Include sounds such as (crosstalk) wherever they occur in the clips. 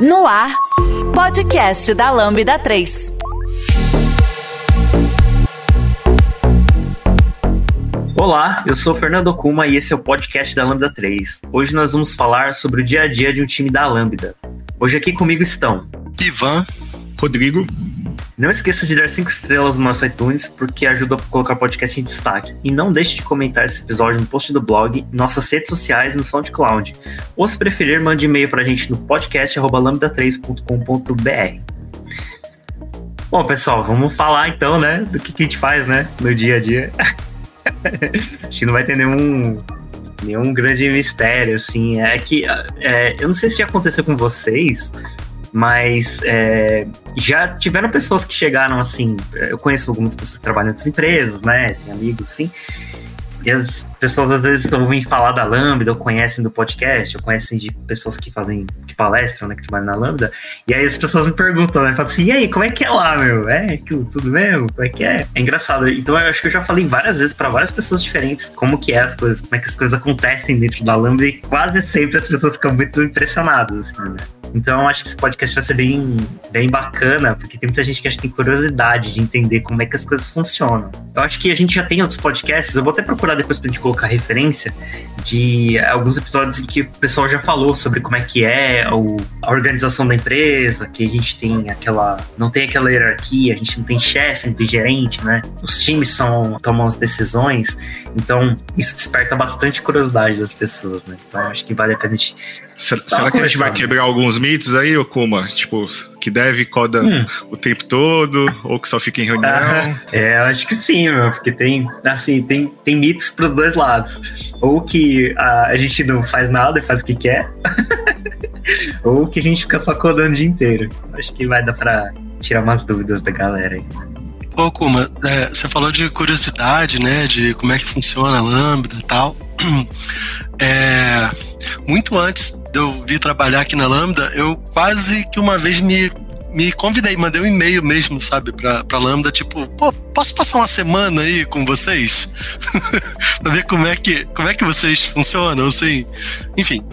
No ar, podcast da Lambda 3. Olá, eu sou o Fernando Kuma e esse é o podcast da Lambda 3. Hoje nós vamos falar sobre o dia a dia de um time da Lambda. Hoje aqui comigo estão Ivan, Rodrigo. Não esqueça de dar 5 estrelas no nosso iTunes, porque ajuda a colocar o podcast em destaque. E não deixe de comentar esse episódio no post do blog, em nossas redes sociais no SoundCloud. Ou se preferir, mande e-mail pra gente no podcast.lambda3.com.br. Bom, pessoal, vamos falar então, né, do que, que a gente faz, né, no dia a dia. (laughs) Acho que não vai ter nenhum, nenhum grande mistério, assim. É que, é, eu não sei se já aconteceu com vocês, mas é, já tiveram pessoas que chegaram assim. Eu conheço algumas pessoas que trabalham nessas empresas, né? Tem amigos, sim. E as pessoas às vezes ouvem falar da Lambda, ou conhecem do podcast, ou conhecem de pessoas que fazem, que palestram, né, que trabalham na Lambda. E aí as pessoas me perguntam, né, falam assim, e aí, como é que é lá, meu? É aquilo tudo mesmo? Como é que é? É engraçado. Então eu acho que eu já falei várias vezes para várias pessoas diferentes como que é as coisas, como é que as coisas acontecem dentro da Lambda e quase sempre as pessoas ficam muito impressionadas, assim, né? Então, acho que esse podcast vai ser bem, bem bacana, porque tem muita gente que acho que tem curiosidade de entender como é que as coisas funcionam. Eu acho que a gente já tem outros podcasts, eu vou até procurar depois pra gente colocar referência de alguns episódios em que o pessoal já falou sobre como é que é a organização da empresa, que a gente tem aquela. não tem aquela hierarquia, a gente não tem chefe, não tem gerente, né? Os times são, tomam as decisões, então isso desperta bastante curiosidade das pessoas, né? Então, acho que vale a pena a gente Será, será que a gente vai quebrar alguns mitos aí, Okuma? Tipo, que deve coda hum. o tempo todo, ou que só fica em reunião? Ah, é, eu acho que sim, meu, porque tem, assim, tem, tem mitos pros dois lados. Ou que a, a gente não faz nada e faz o que quer, (laughs) ou que a gente fica só codando o dia inteiro. Acho que vai dar pra tirar umas dúvidas da galera aí. Pô, Kuma, é, você falou de curiosidade, né, de como é que funciona a Lambda e tal. É, muito antes de eu vir trabalhar aqui na Lambda, eu quase que uma vez me, me convidei, mandei um e-mail mesmo, sabe, pra, pra Lambda, tipo, pô, posso passar uma semana aí com vocês? (laughs) pra ver como é, que, como é que vocês funcionam, assim. Enfim,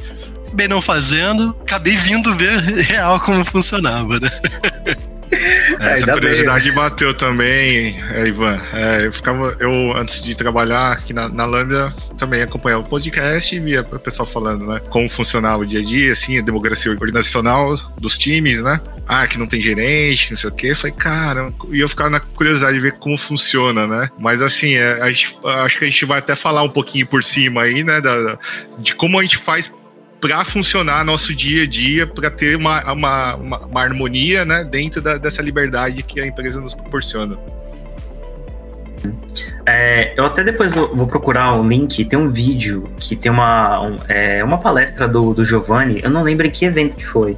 acabei não fazendo, acabei vindo ver real como funcionava, né? (laughs) É, essa curiosidade bem. bateu também, é, Ivan. É, eu ficava, eu antes de trabalhar aqui na, na Lambda, também acompanhava o podcast e via o pessoal falando, né, como funcionava o dia a dia, assim, a democracia organizacional dos times, né? Ah, que não tem gerente, não sei o quê. Falei, cara, e eu ficava na curiosidade de ver como funciona, né? Mas assim, é, a gente, acho que a gente vai até falar um pouquinho por cima aí, né, da, de como a gente faz para funcionar nosso dia a dia, para ter uma, uma, uma, uma, harmonia né, dentro da, dessa liberdade que a empresa nos proporciona. É, eu até depois vou, procurar um link, tem um vídeo que tem uma, um, é, uma palestra do, do Giovanni, eu não lembro em que evento que foi,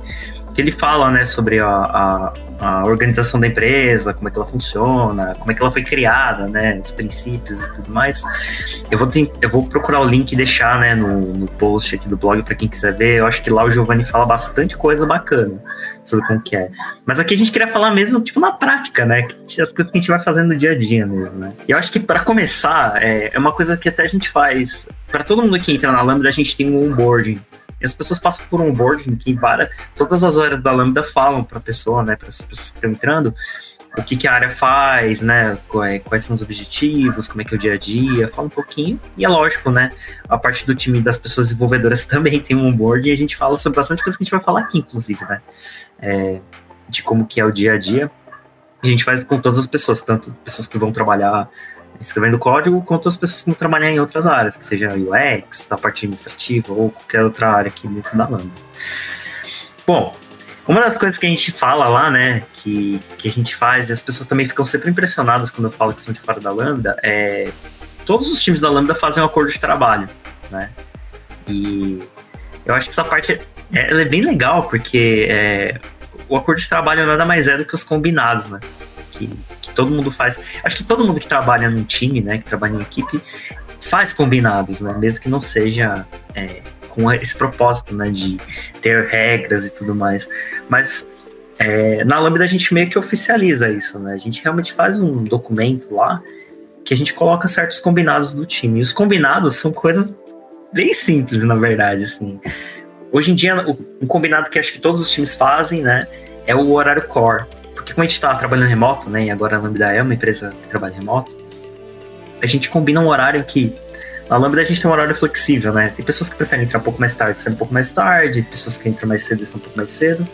que ele fala né, sobre a, a a organização da empresa, como é que ela funciona, como é que ela foi criada, né, os princípios e tudo mais. Eu vou, ter, eu vou procurar o link e deixar, né, no, no post aqui do blog para quem quiser ver. Eu acho que lá o Giovanni fala bastante coisa bacana sobre como que é. Mas aqui a gente queria falar mesmo, tipo, na prática, né, as coisas que a gente vai fazendo no dia a dia mesmo, né. E eu acho que para começar, é, é uma coisa que até a gente faz, para todo mundo que entra na Lambda, a gente tem um onboarding e as pessoas passam por um onboarding que várias, todas as áreas da Lambda falam para a pessoa, né, para as pessoas que estão entrando, o que, que, a área faz, né? Quais são os objetivos, como é que é o dia a dia, fala um pouquinho. E é lógico, né? A parte do time das pessoas desenvolvedoras (laughs) também tem um onboard e a gente fala sobre bastante coisa que a gente vai falar aqui, inclusive, né? É, de como que é o dia a dia. A gente faz com todas as pessoas, tanto pessoas que vão trabalhar escrevendo código, quanto as pessoas que vão trabalhar em outras áreas, que seja UX, a parte administrativa ou qualquer outra área aqui dentro da Lambda. Bom, uma das coisas que a gente fala lá, né, que, que a gente faz, e as pessoas também ficam sempre impressionadas quando eu falo que são de fora da Lambda, é todos os times da Lambda fazem um acordo de trabalho, né? E eu acho que essa parte é, é bem legal, porque é, o acordo de trabalho nada mais é do que os combinados, né? Que, que todo mundo faz. Acho que todo mundo que trabalha num time, né, que trabalha em equipe, faz combinados, né? Mesmo que não seja é, com esse propósito, né, de ter regras e tudo mais. Mas é, na Lambda a gente meio que oficializa isso, né? A gente realmente faz um documento lá que a gente coloca certos combinados do time. E os combinados são coisas bem simples, na verdade, assim. hoje em dia, um combinado que acho que todos os times fazem, né, é o horário core. Porque como a gente está trabalhando remoto, né, e agora a Lambda é uma empresa que trabalha remoto, a gente combina um horário que na Lambda a gente tem um horário flexível, né? Tem pessoas que preferem entrar um pouco mais tarde, sair um pouco mais tarde, pessoas que entram mais cedo estão um pouco mais cedo.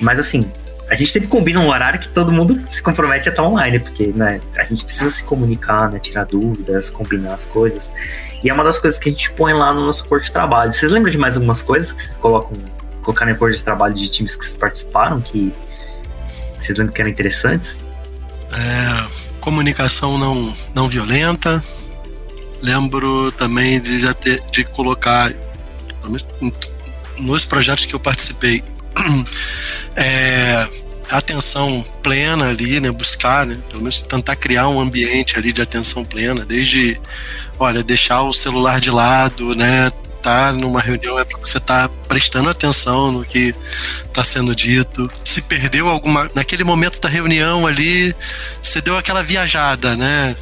Mas assim, a gente sempre combina um horário que todo mundo se compromete a estar online, porque né, a gente precisa se comunicar, né, tirar dúvidas, combinar as coisas. E é uma das coisas que a gente põe lá no nosso corpo de trabalho. Vocês lembram de mais algumas coisas que vocês colocam, colocaram no corpo de trabalho de times que vocês participaram, que vocês lembram que eram interessantes? É, comunicação não, não violenta, lembro também de já ter de colocar nos projetos que eu participei (clears throat) é, atenção plena ali, né, buscar, né, pelo menos tentar criar um ambiente ali de atenção plena, desde, olha, deixar o celular de lado, né, tá numa reunião é para você estar tá prestando atenção no que está sendo dito. Se perdeu alguma naquele momento da reunião ali, você deu aquela viajada, né?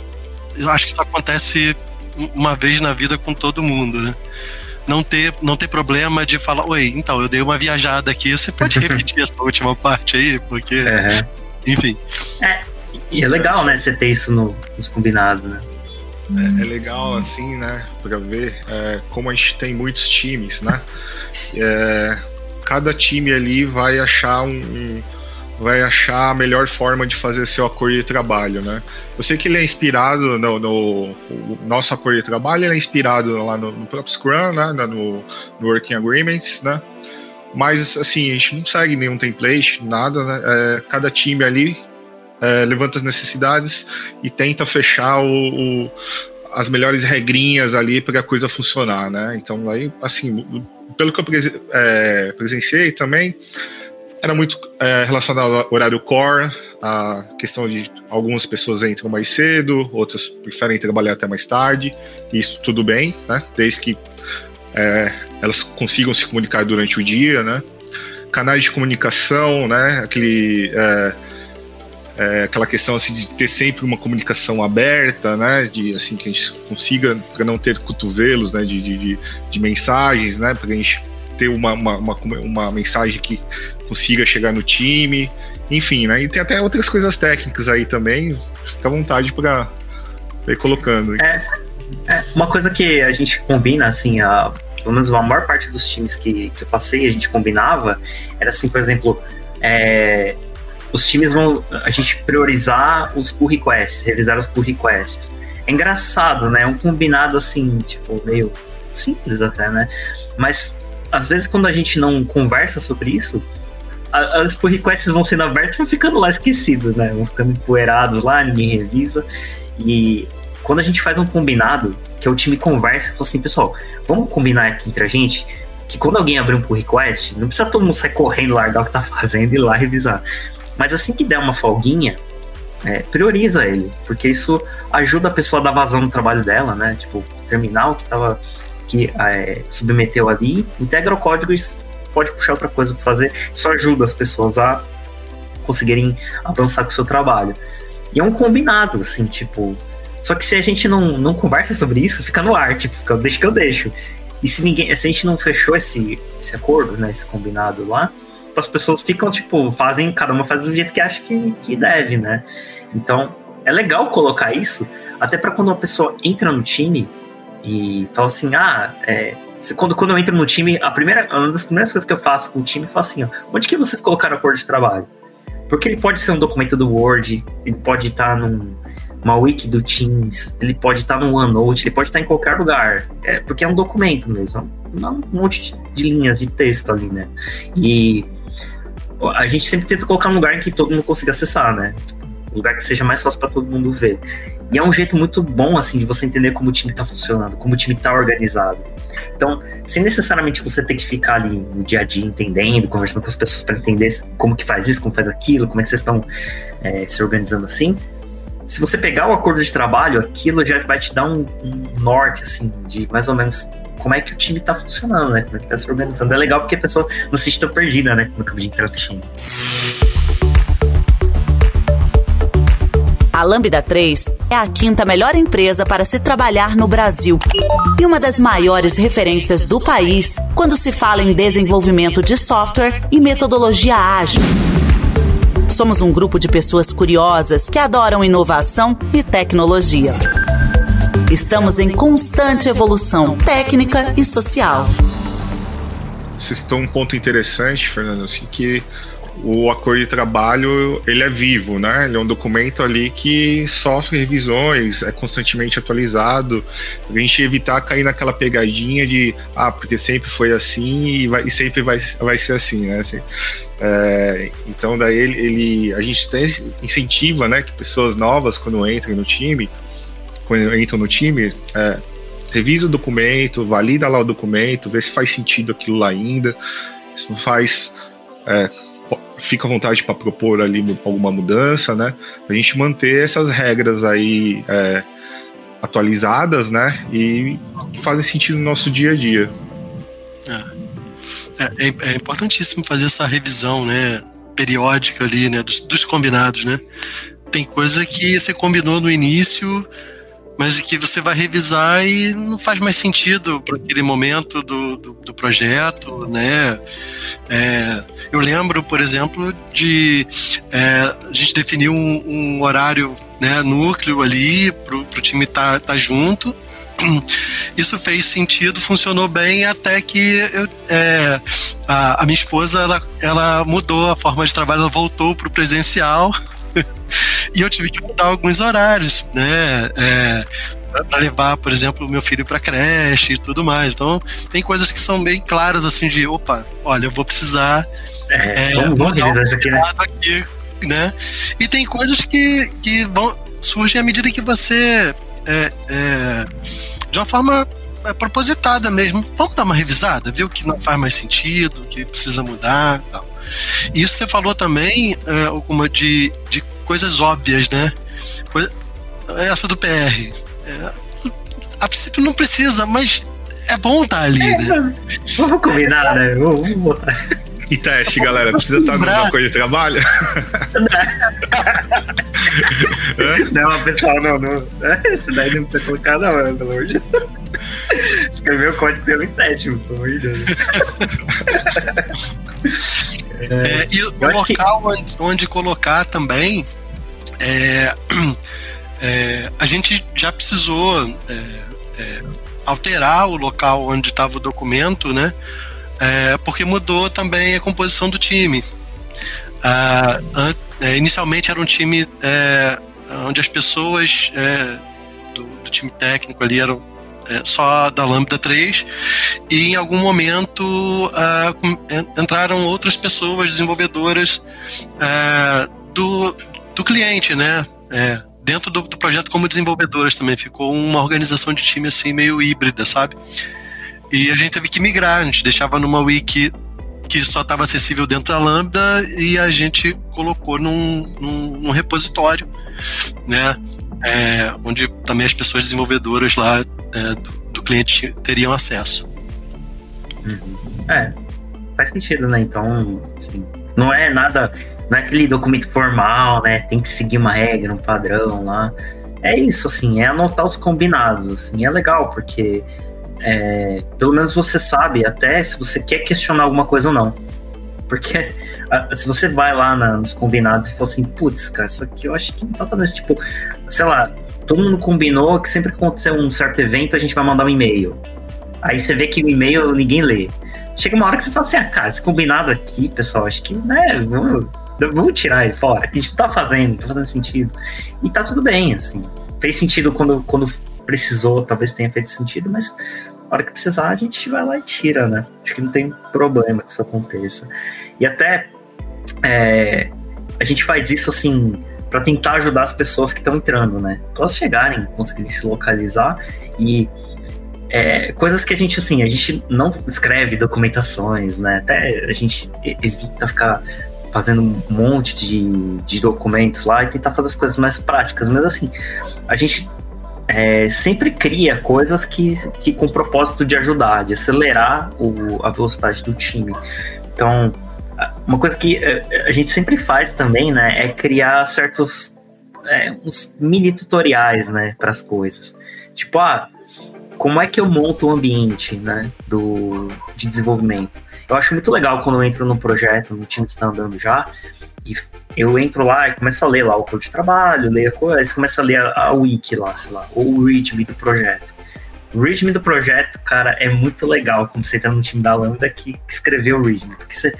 Eu acho que isso acontece uma vez na vida com todo mundo, né? Não ter, não ter problema de falar, oi, então, eu dei uma viajada aqui, você pode (laughs) repetir essa última parte aí? Porque, uhum. enfim. É, e é legal, né, você ter isso no, nos combinados, né? É, é, legal, assim, né, pra ver é, como a gente tem muitos times, né? É, cada time ali vai achar um, um vai achar a melhor forma de fazer seu acordo de trabalho, né? Eu sei que ele é inspirado no, no nosso acordo de trabalho, ele é inspirado lá no, no próprio Scrum, né? No, no, Working Agreements, né? Mas assim a gente não segue nenhum template, nada, né? É, cada time ali é, levanta as necessidades e tenta fechar o, o as melhores regrinhas ali para a coisa funcionar, né? Então aí assim pelo que eu é, presenciei também era muito é, relacionado ao horário core, a questão de algumas pessoas entram mais cedo, outras preferem trabalhar até mais tarde. Isso tudo bem, né? Desde que é, elas consigam se comunicar durante o dia, né? Canais de comunicação, né? Aquele, é, é, aquela questão assim de ter sempre uma comunicação aberta, né? De assim que a gente consiga para não ter cotovelos, né? De, de, de, mensagens, né? Para a gente ter uma, uma, uma, uma, mensagem que consiga chegar no time, enfim, né? E tem até outras coisas técnicas aí também, fica à vontade para ir colocando. É, é, uma coisa que a gente combina, assim, a, pelo menos a maior parte dos times que, que eu passei, a gente combinava, era assim, por exemplo, é, os times vão, a gente priorizar os pull requests, revisar os pull requests. É engraçado, né? É um combinado assim, tipo, meio simples até, né? Mas às vezes quando a gente não conversa sobre isso, as pull requests vão sendo abertos e vão ficando lá esquecidos, né? Vão ficando empoeirados lá, ninguém revisa. E quando a gente faz um combinado, que é o time conversa e fala assim, pessoal, vamos combinar aqui entre a gente que quando alguém abrir um pull request, não precisa todo mundo sair correndo, largar o que tá fazendo e ir lá revisar. Mas assim que der uma folguinha, é, prioriza ele, porque isso ajuda a pessoa a dar vazão no trabalho dela, né? Tipo, terminar o que tava que é, submeteu ali, integra o código e pode puxar outra coisa para fazer. Isso ajuda as pessoas a conseguirem avançar com o seu trabalho. E é um combinado, assim, tipo. Só que se a gente não, não conversa sobre isso, fica no ar, tipo, eu deixo que eu deixo. E se ninguém, se a gente não fechou esse, esse acordo, né, esse combinado lá, as pessoas ficam, tipo, fazem, cada uma faz do jeito que acha que, que deve, né? Então, é legal colocar isso, até para quando uma pessoa entra no time, e fala assim: ah, é, quando, quando eu entro no time, a primeira, uma das primeiras coisas que eu faço com o time é falar assim: ó, onde que vocês colocaram o acordo de trabalho? Porque ele pode ser um documento do Word, ele pode estar numa wiki do Teams, ele pode estar no OneNote, ele pode estar em qualquer lugar. É, porque é um documento mesmo, é um monte de linhas de texto ali, né? E a gente sempre tenta colocar um lugar em que todo mundo consiga acessar, né? Um lugar que seja mais fácil para todo mundo ver. E é um jeito muito bom, assim, de você entender como o time está funcionando, como o time está organizado. Então, sem necessariamente você ter que ficar ali no dia a dia entendendo, conversando com as pessoas para entender como que faz isso, como faz aquilo, como é que vocês estão é, se organizando assim. Se você pegar o acordo de trabalho, aquilo já vai te dar um, um norte, assim, de mais ou menos como é que o time está funcionando, né? Como é que está se organizando. É legal porque a pessoa não se tão perdida, né? No campo de interação. A Lambda 3 é a quinta melhor empresa para se trabalhar no Brasil e uma das maiores referências do país quando se fala em desenvolvimento de software e metodologia ágil. Somos um grupo de pessoas curiosas que adoram inovação e tecnologia. Estamos em constante evolução técnica e social. Vocês estão um ponto interessante, Fernando, assim, que o acordo de trabalho ele é vivo, né? Ele é um documento ali que sofre revisões, é constantemente atualizado, para a gente evitar cair naquela pegadinha de ah, porque sempre foi assim e, vai, e sempre vai, vai ser assim, né? Assim, é, então daí ele, ele, a gente tem, incentiva, né, que pessoas novas quando entram no time, quando entram no time, é, revisa o documento, valida lá o documento, vê se faz sentido aquilo lá ainda, se não faz é, fica à vontade para propor ali alguma mudança, né? A gente manter essas regras aí é, atualizadas, né? E fazem sentido no nosso dia a dia. É, é, é importantíssimo fazer essa revisão, né? Periódica ali, né? Dos, dos combinados, né? Tem coisa que você combinou no início mas que você vai revisar e não faz mais sentido para aquele momento do, do, do projeto, né? É, eu lembro, por exemplo, de é, a gente definiu um, um, horário, né, núcleo ali para o time estar tá, tá junto. (clears throat) Isso fez sentido, funcionou bem até que eu, é, a, a, minha esposa ela, ela mudou a forma de trabalho, ela voltou para o presencial (laughs) e eu tive que mudar alguns horários, né? É, para levar, por exemplo, o meu filho para creche e tudo mais. Então, tem coisas que são bem claras, assim, de opa, olha, eu vou precisar. É, é vamos, vamos isso aqui, né? Aqui, né? E tem coisas que, que vão, surgem à medida que você. É, é, de uma forma é, propositada mesmo. Vamos dar uma revisada, ver o que não faz mais sentido, o que precisa mudar tal. Isso você falou também, é, alguma de, de coisas óbvias, né? Coisa, essa do PR. É, a princípio não precisa, mas é bom estar tá ali, né? Vamos combinar, né? Vamos botar. E teste, galera, precisa estar numa coisa de trabalho? (laughs) não, pessoal, não, não. Isso daí não precisa colocar, não, pelo amor de Deus. Escrever o código pelo teste, pelo amor de Deus. (laughs) É, e o local que... onde, colocar também é, (clears throat) é, a gente já precisou é, é, alterar o local onde estava o documento, né? É, porque mudou também a composição do time. Ah, inicialmente era um time onde as pessoas do, do, time técnico ali eram só da Lambda 3 e em algum momento uh, entraram outras pessoas desenvolvedoras uh, do, do cliente, né? É, dentro do, do, projeto como desenvolvedoras também. Ficou uma organização de time assim meio híbrida, sabe? E a gente teve que migrar, a gente deixava numa wiki que só estava acessível dentro da Lambda e a gente colocou num, num, num repositório, né? É, onde também as pessoas desenvolvedoras lá é, do, do, cliente teriam acesso. É, faz sentido, né? Então, assim, não é nada não é aquele documento formal, né? Tem que seguir uma regra, um padrão lá. É isso, assim, é anotar os combinados, assim, é legal, porque é, pelo menos você sabe até se você quer questionar alguma coisa ou não. Porque se você vai lá na, nos combinados e fala assim, putz, cara, isso aqui eu acho que não tá fazendo tipo, sei lá, todo mundo combinou que sempre que acontecer um certo evento a gente vai mandar um e-mail. Aí você vê que o e-mail ninguém lê. Chega uma hora que você fala assim, ah, cara, esse combinado aqui, pessoal, acho que, né, vamos, vamos tirar ele fora, a gente tá fazendo, tá fazendo sentido. E tá tudo bem, assim. Fez sentido quando, quando precisou, talvez tenha feito sentido, mas na hora que precisar, a gente vai lá e tira, né? Acho que não tem problema que isso aconteça. E até é, a gente faz isso assim para tentar ajudar as pessoas que estão entrando, né? Para elas chegarem, conseguirem se localizar e é, coisas que a gente assim a gente não escreve documentações, né? Até a gente evita ficar fazendo um monte de, de documentos lá e tentar fazer as coisas mais práticas. Mas assim, a gente é, sempre cria coisas que, que com o propósito de ajudar, de acelerar o, a velocidade do time. Então, uma coisa que é, a gente sempre faz também, né, é criar certos é, uns mini tutoriais, né, para as coisas. Tipo, ah, como é que eu monto o ambiente, né, do, de desenvolvimento? Eu acho muito legal quando eu entro num projeto, num time que está andando já, e eu entro lá e começo a ler lá o código de trabalho, leio a coisa, você começa a ler a, a wiki lá, sei lá, ou o README do projeto. O README do projeto, cara, é muito legal quando você entra no time da Lambda que, que escreveu o README, porque você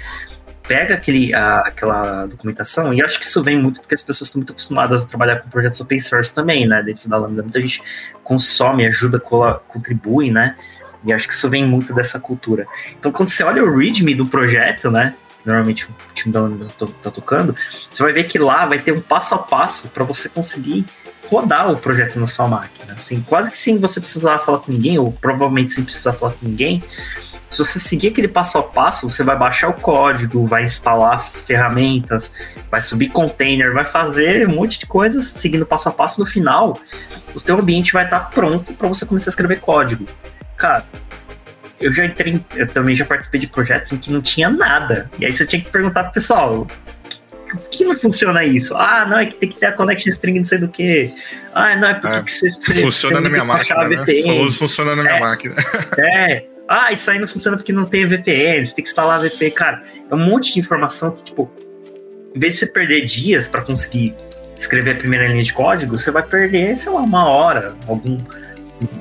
pega aquele, a, aquela documentação, e acho que isso vem muito porque as pessoas estão muito acostumadas a trabalhar com projetos open source também, né, dentro da Lambda. Muita gente consome, ajuda, contribui, né, e acho que isso vem muito dessa cultura. Então, quando você olha o README do projeto, né, normalmente o time da Lambda tá, tá tocando, você vai ver que lá vai ter um passo a passo para você conseguir rodar o projeto na sua máquina. Assim, quase que sem você precisar falar com ninguém, ou provavelmente sem precisar falar com ninguém, se você seguir aquele passo a passo, você vai baixar o código, vai instalar as ferramentas, vai subir container, vai fazer um monte de coisas seguindo passo a passo. No final, o teu ambiente vai estar pronto para você começar a escrever código. Cara, eu já entrei, eu também já participei de projetos em que não tinha nada. E aí você tinha que perguntar pro pessoal, por que não funciona isso? Ah, não, é que tem que ter a connection string não sei do que. Ah, não, é porque é, que você... Funciona na minha máquina, né? Famoso funciona na minha é, máquina. É, (laughs) ah, isso aí não funciona porque não tem VPN, você tem que instalar VPN. Cara, é um monte de informação que, tipo, em vez de você perder dias para conseguir escrever a primeira linha de código, você vai perder, sei lá, uma hora, algum,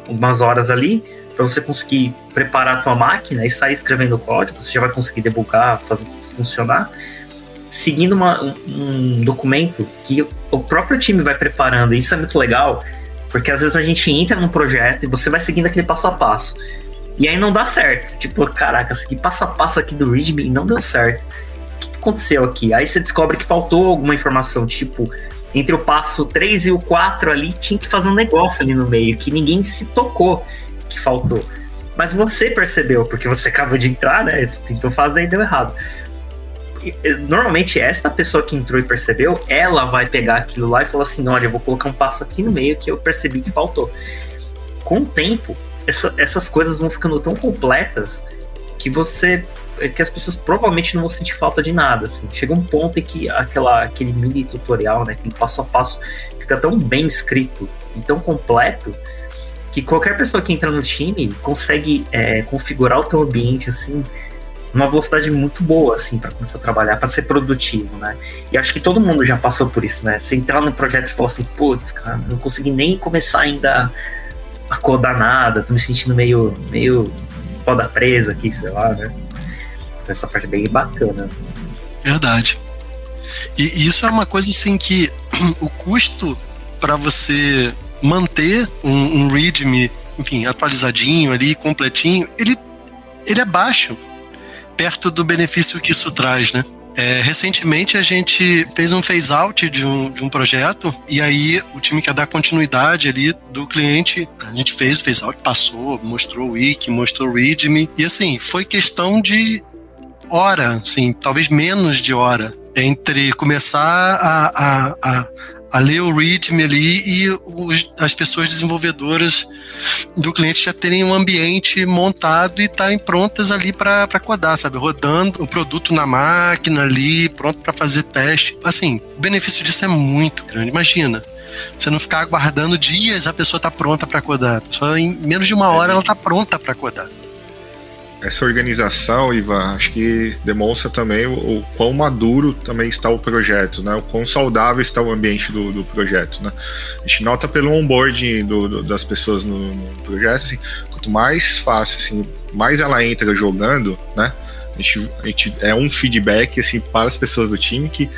algumas horas ali, para você conseguir preparar a tua máquina e sair escrevendo código, você já vai conseguir debugar, fazer tudo funcionar, seguindo uma, um, um documento que o próprio time vai preparando. E isso é muito legal, porque às vezes a gente entra num projeto e você vai seguindo aquele passo a passo. E aí não dá certo. Tipo, caraca, segui passo a passo aqui do README não deu certo. O que aconteceu aqui? Aí você descobre que faltou alguma informação, tipo, entre o passo 3 e o 4 ali tinha que fazer um negócio ali no meio, que ninguém se tocou que faltou. Mas você percebeu, porque você acabou de entrar, né? Você tentou fazer e deu errado. Normalmente, esta pessoa que entrou e percebeu, ela vai pegar aquilo lá e falar assim: olha, eu vou colocar um passo aqui no meio que eu percebi que faltou. Com o tempo, essa, essas coisas vão ficando tão completas que você que as pessoas provavelmente não vão sentir falta de nada, assim. Chega um ponto em que aquela, aquele mini tutorial, né, aquele passo a passo, fica tão bem escrito e tão completo que qualquer pessoa que entra no time consegue é, configurar o teu ambiente, assim, numa velocidade muito boa, assim, para começar a trabalhar, para ser produtivo, né? E acho que todo mundo já passou por isso, né? Você entrar no projeto e falar assim, putz, cara, não consegui nem começar ainda acordar nada, tô me sentindo meio, meio foda presa aqui, sei lá, né? Essa parte é bem bacana. Verdade. E isso é uma coisa assim que (clears throat) o custo para você manter um, um README, enfim, atualizadinho ali, completinho, ele, ele é baixo perto do benefício que isso traz, né? É, recentemente a gente fez um phase out de um, de um projeto e aí o time quer dar continuidade ali do cliente. A gente fez o phase out, passou, mostrou o wiki, mostrou o readme e assim, foi questão de hora, assim, talvez menos de hora entre começar a, a, a a ler o README ali e os, as pessoas desenvolvedoras do cliente já terem um ambiente montado e estarem prontas ali para codar, sabe? Rodando o produto na máquina ali, pronto para fazer teste. Assim, o benefício disso é muito grande. Imagina, você não ficar aguardando dias a pessoa tá pronta para codar. Pessoa, em menos de uma hora, ela tá pronta para codar essa organização, Ivan, acho que demonstra também o, o, quão maduro também está o projeto, né? O quão saudável está o ambiente do, do projeto, né? A gente nota pelo onboarding do, do, das pessoas no, no, projeto, assim, quanto mais fácil, assim, mais ela entra jogando, né? A gente, a gente é um feedback, assim, para as pessoas do time que,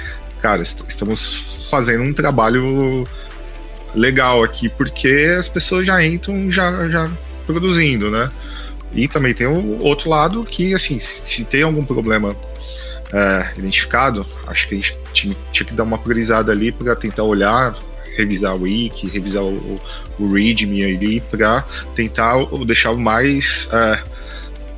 cara, est estamos fazendo um trabalho legal aqui, porque as pessoas já entram já, já produzindo, né? E também tem o outro lado que, assim, se tem algum problema é, identificado, acho que a gente tinha, tinha, que dar uma priorizada ali para tentar olhar, revisar o wiki, revisar o, o readme ali, para tentar deixar o mais é,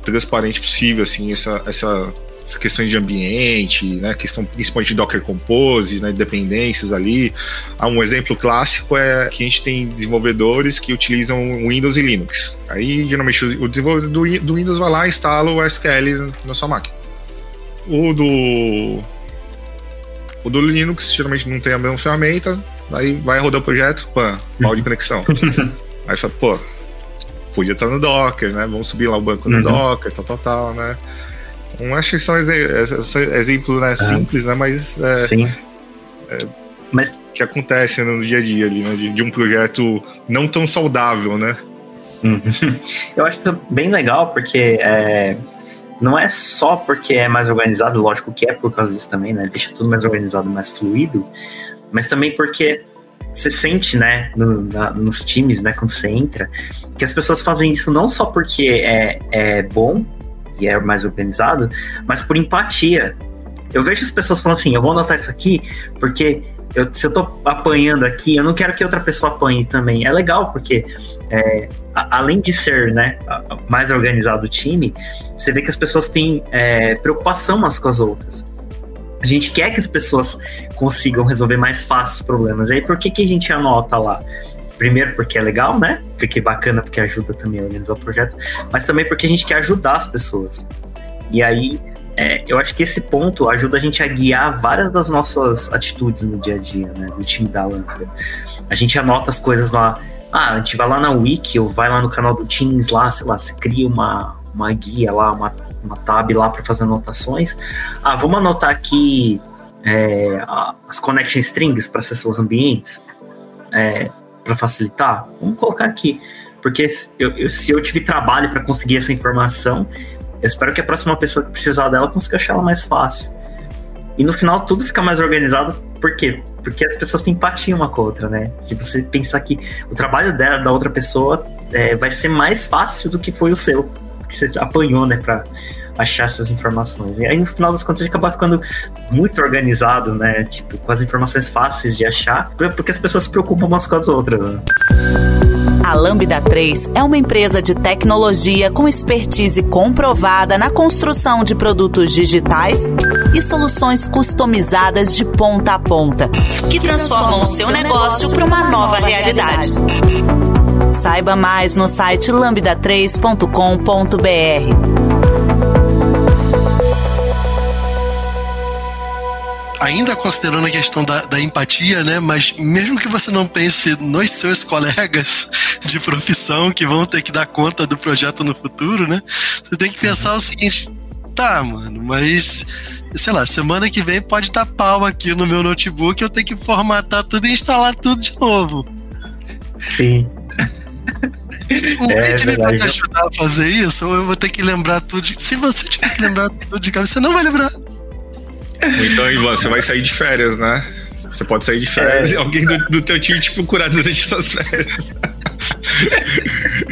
transparente possível, assim, essa, essa essa questão de ambiente, né, questão principalmente de Docker Compose, né, dependências ali. Ah, um exemplo clássico é que a gente tem desenvolvedores que utilizam Windows e Linux. Aí, geralmente, o desenvolvedor do, do Windows vai lá e instala o SQL na sua máquina. O do o do Linux geralmente não tem a mesma ferramenta, Aí vai rodar o projeto, pã, mal de conexão. (laughs) aí fala, pô, podia estar no Docker, né? Vamos subir lá o banco no uhum. Docker, tal, tal, tal, né? Então, acho que são exemplos né, simples, né? Mas, é, Sim. É, mas que acontece no dia a dia ali, né? De, de um projeto não tão saudável, né? Uhum. (laughs) Eu acho bem legal, porque é, não é só porque é mais organizado, lógico que é por causa disso também, né? Deixa tudo mais organizado, mais fluido, mas também porque você sente, né, no, na, nos times, né, quando você entra, que as pessoas fazem isso não só porque é, é bom e é mais organizado, mas por empatia. Eu vejo as pessoas falando assim: eu vou anotar isso aqui porque eu, se eu tô apanhando aqui, eu não quero que outra pessoa apanhe também. É legal, porque é, a, além de ser né, mais organizado o time, você vê que as pessoas têm é, preocupação umas com as outras. A gente quer que as pessoas consigam resolver mais fácil os problemas. E aí, por que, que a gente anota lá? Primeiro, porque é legal, né? Porque é bacana, porque ajuda também a organizar o projeto, mas também porque a gente quer ajudar as pessoas. E aí, é, eu acho que esse ponto ajuda a gente a guiar várias das nossas atitudes no dia a dia, né? Do time da Lambda. A gente anota as coisas lá. Ah, a gente vai lá na Wiki ou vai lá no canal do Teams lá, sei lá, você cria uma, uma guia lá, uma, uma tab lá para fazer anotações. Ah, vamos anotar aqui é, as connection strings para acessar os ambientes. É, para facilitar? Vamos colocar aqui. Porque se eu, eu se eu tive trabalho para conseguir essa informação, eu espero que a próxima pessoa que precisar dela consiga achar ela mais fácil. E no final tudo fica mais organizado, por quê? Porque as pessoas têm empatia uma com a outra, né? Se você pensar que o trabalho dela, da outra pessoa é, vai ser mais fácil do que foi o seu, que você apanhou, né, achar essas informações. E aí no final das contas a gente acaba ficando muito organizado, né? Tipo, com as informações fáceis de achar, porque as pessoas se preocupam umas com as outras, né? A Lambda 3 é uma empresa de tecnologia com expertise comprovada na construção de produtos digitais e soluções customizadas de ponta a ponta, que transformam o seu negócio para uma nova realidade. Saiba mais no site lambda3.com.br. ainda considerando a questão da, da, empatia, né? Mas mesmo que você não pense nos seus colegas (laughs) de profissão que vão ter que dar conta do projeto no futuro, né? Você tem que pensar o seguinte: tá, mano, mas sei lá, semana que vem pode dar pau aqui no meu notebook, eu tenho que formatar tudo e instalar tudo de novo. Sim. O (laughs) é, vai me ajudar a fazer isso, ou eu vou ter que lembrar tudo. De... Se você tiver que lembrar tudo de cabeça, você não vai lembrar. Então, Ivan, você vai sair de férias, né? Você pode sair de férias é. e alguém do, do teu time te procurar durante suas férias.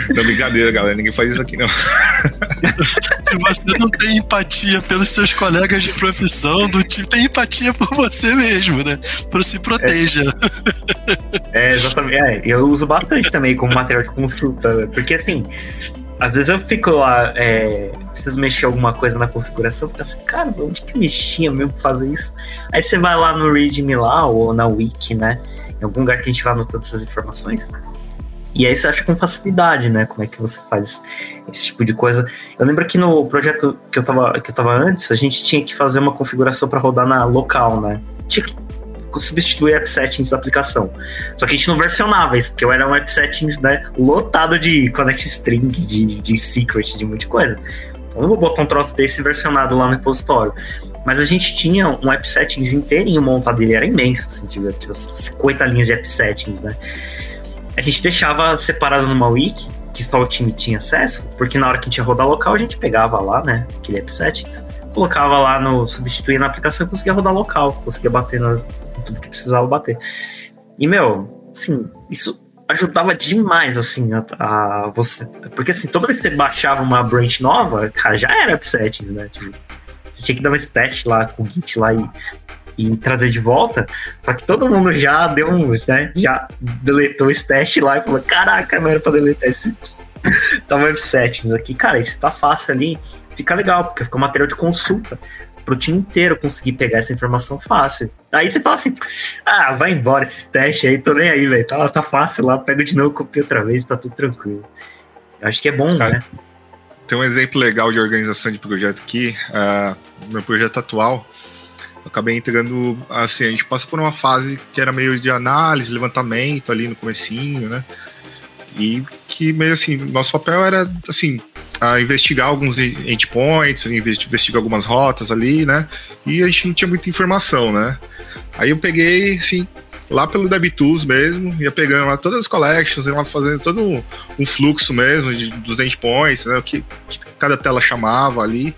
não, brincadeira, galera. Ninguém faz isso aqui, não. Se você não tem empatia pelos seus colegas de profissão do time, tem empatia por você mesmo, né? Por se proteja. É, é exatamente. É, eu uso bastante também como material de consulta, porque assim, às vezes eu fico lá, é, preciso mexer alguma coisa na configuração, fico assim, cara, onde que mexia mesmo pra fazer isso? Aí você vai lá no README lá, ou na Wiki, né? Em algum lugar que a gente vai anotando essas informações. E aí você acha com facilidade, né? Como é que você faz esse tipo de coisa. Eu lembro que no projeto que eu tava, que eu tava antes, a gente tinha que fazer uma configuração para rodar na local, né? Tinha que substituir app settings da aplicação. Só que a gente não versionava isso, porque era um app settings né, lotado de connect string, de, de secret, de muita coisa. Então não vou botar um troço desse versionado lá no repositório. Mas a gente tinha um app settings inteirinho montado, ele era imenso, assim, tinha 50 linhas de app settings, né? A gente deixava separado numa wiki, que só o time tinha acesso, porque na hora que a gente ia rodar local, a gente pegava lá, né, aquele app settings, colocava lá no substituir na aplicação e conseguia rodar local, conseguia bater nas, tudo que precisava bater. E, meu, assim, isso ajudava demais, assim, a, a, você. Porque, assim, toda vez que você baixava uma branch nova, cara, já era app settings, né? Tipo, você tinha que dar um teste lá com o Git lá e, e trazer de volta. Só que todo mundo já deu um, né? Já deletou esse teste lá e falou: caraca, não era pra deletar esse. (laughs) Tava web settings aqui. Cara, isso tá fácil ali. Fica legal, porque fica um material de consulta pro time inteiro conseguir pegar essa informação fácil. Aí você fala assim: ah, vai embora esse teste aí, tô nem aí, velho. Tá, tá fácil lá, pega de novo, copia outra vez, tá tudo tranquilo. Acho que é bom, Cara, né? Tem um exemplo legal de organização de projeto aqui. Uh, meu projeto atual, acabei entrando, assim, a gente passou por uma fase que era meio de análise, levantamento ali no comecinho, né? E que meio assim, nosso papel era, assim, investigar alguns endpoints, investigar algumas rotas ali, né? E a gente não tinha muita informação, né? Aí eu peguei, assim, lá pelo DevTools mesmo, ia pegando lá todas as collections, ia fazendo todo um, fluxo mesmo de, dos endpoints, né? O que, que cada tela chamava ali.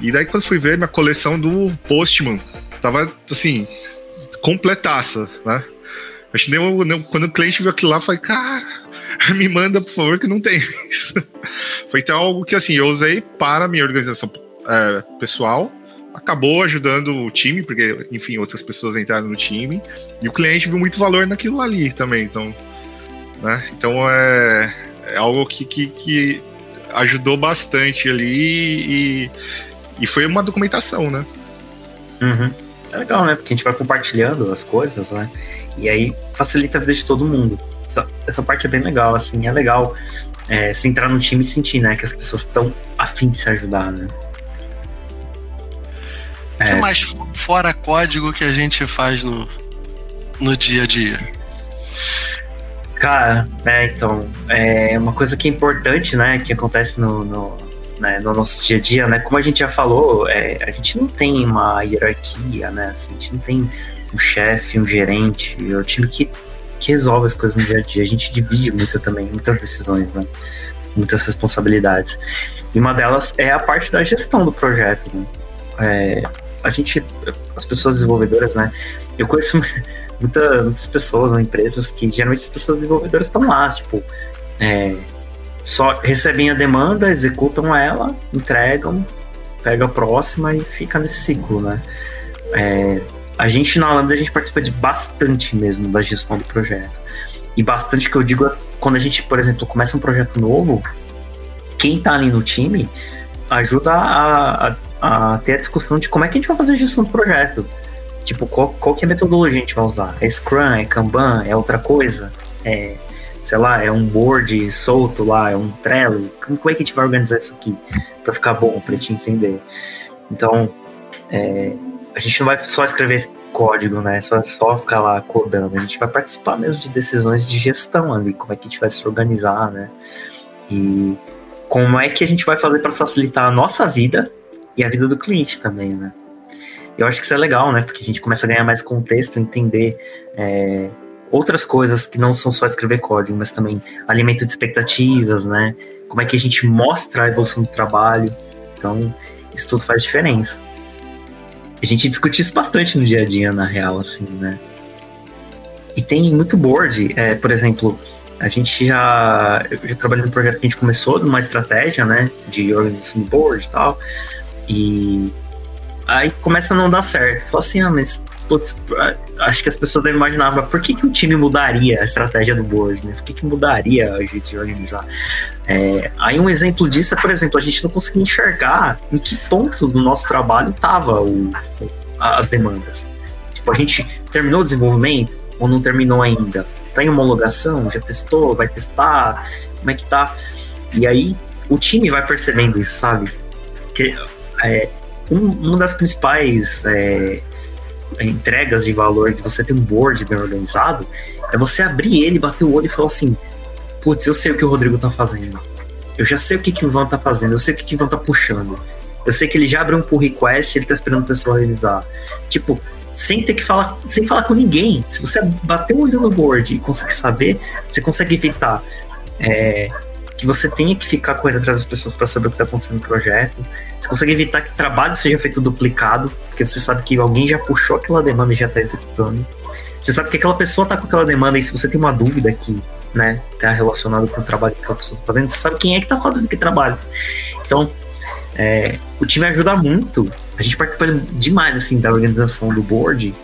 E daí quando fui ver minha coleção do Postman, tava assim, completaça, né? Acho que nem, nem, quando o cliente viu aquilo lá, falei, cara, (laughs) me manda, por favor, que não tem isso. Foi então algo que assim, eu usei para minha organização é, pessoal, acabou ajudando o time, porque, enfim, outras pessoas entraram no time, e o cliente viu muito valor naquilo ali também, então, né? Então é, é algo que, que, que ajudou bastante ali e, e foi uma documentação, né? Uhum. É legal, né? Porque a gente vai compartilhando as coisas, né? E aí facilita a vida de todo mundo. Essa, essa parte é bem legal, assim, é legal é, se entrar no time e sentir, né? Que as pessoas estão afim de se ajudar, né? O que é. mais fora código que a gente faz no, no dia a dia? Cara, é, então, é uma coisa que é importante, né, que acontece no, no, né, no nosso dia a dia, né, como a gente já falou, é, a gente não tem uma hierarquia, né, assim, a gente não tem um chefe, um gerente, é o time que, que resolve as coisas no dia a dia, a gente divide muito também, muitas decisões, né, muitas responsabilidades, e uma delas é a parte da gestão do projeto, né, é, a gente, as pessoas desenvolvedoras, né, eu conheço (laughs) muita, muitas pessoas ou empresas que geralmente as pessoas desenvolvedoras estão lá, tipo, é, só recebem a demanda, executam ela, entregam, pega a próxima e fica nesse ciclo, né? É, a gente na Lambda a gente participa de bastante mesmo da gestão do projeto. E bastante que eu digo é quando a gente, por exemplo, começa um projeto novo, quem tá ali no time ajuda a, a, a ter a discussão de como é que a gente vai fazer a gestão do projeto. Tipo, qual, qual que é a metodologia que a gente vai usar? É Scrum, é Kanban, é outra coisa? É, sei lá, é um board solto lá, é um Trello? Como, como é que a gente vai organizar isso aqui para ficar bom, para te entender? Então, é, a gente não vai só escrever código, né? Só, só ficar lá codando. A gente vai participar mesmo de decisões de gestão ali, como é que a gente vai se organizar, né? E como é que a gente vai fazer para facilitar a nossa vida e a vida do cliente também, né? Eu acho que isso é legal, né? Porque a gente começa a ganhar mais contexto, entender é, outras coisas que não são só escrever código, mas também alimento de expectativas, né? Como é que a gente mostra a evolução do trabalho. Então, isso tudo faz diferença. A gente discute isso bastante no dia a dia, na real, assim, né? E tem muito board, é, por exemplo, a gente já, já trabalhei num projeto que a gente começou numa estratégia, né, de organização de board e tal, e Aí começa a não dar certo. Fala assim, ah, mas putz, acho que as pessoas devem imaginar, mas por que, que o time mudaria a estratégia do board, né? Por que, que mudaria a jeito de organizar? É, aí um exemplo disso é, por exemplo, a gente não conseguia enxergar em que ponto do nosso trabalho estava as demandas. Tipo, a gente terminou o desenvolvimento ou não terminou ainda? Tá em homologação? Já testou? Vai testar? Como é que tá? E aí o time vai percebendo isso, sabe? Que é, um, uma das principais é, entregas de valor de você ter um board bem organizado é você abrir ele, bater o olho e falar assim: putz, eu sei o que o Rodrigo tá fazendo. Eu já sei o que, que o Ivan tá fazendo, eu sei o que, que o Ivan tá puxando. Eu sei que ele já abriu um pull request, ele tá esperando o pessoal revisar. Tipo, sem ter que falar, sem falar com ninguém. Se você bater o olho no board e conseguir saber, você consegue evitar é, que você tenha que ficar correndo atrás das pessoas para saber o que está acontecendo no projeto. Você consegue evitar que trabalho seja feito duplicado, porque você sabe que alguém já puxou aquela demanda e já está executando. Você sabe que aquela pessoa está com aquela demanda e se você tem uma dúvida que né, está relacionado com o trabalho que aquela pessoa está fazendo, você sabe quem é que está fazendo aquele trabalho. Então, é, o time ajuda muito. A gente participa demais assim da organização do board,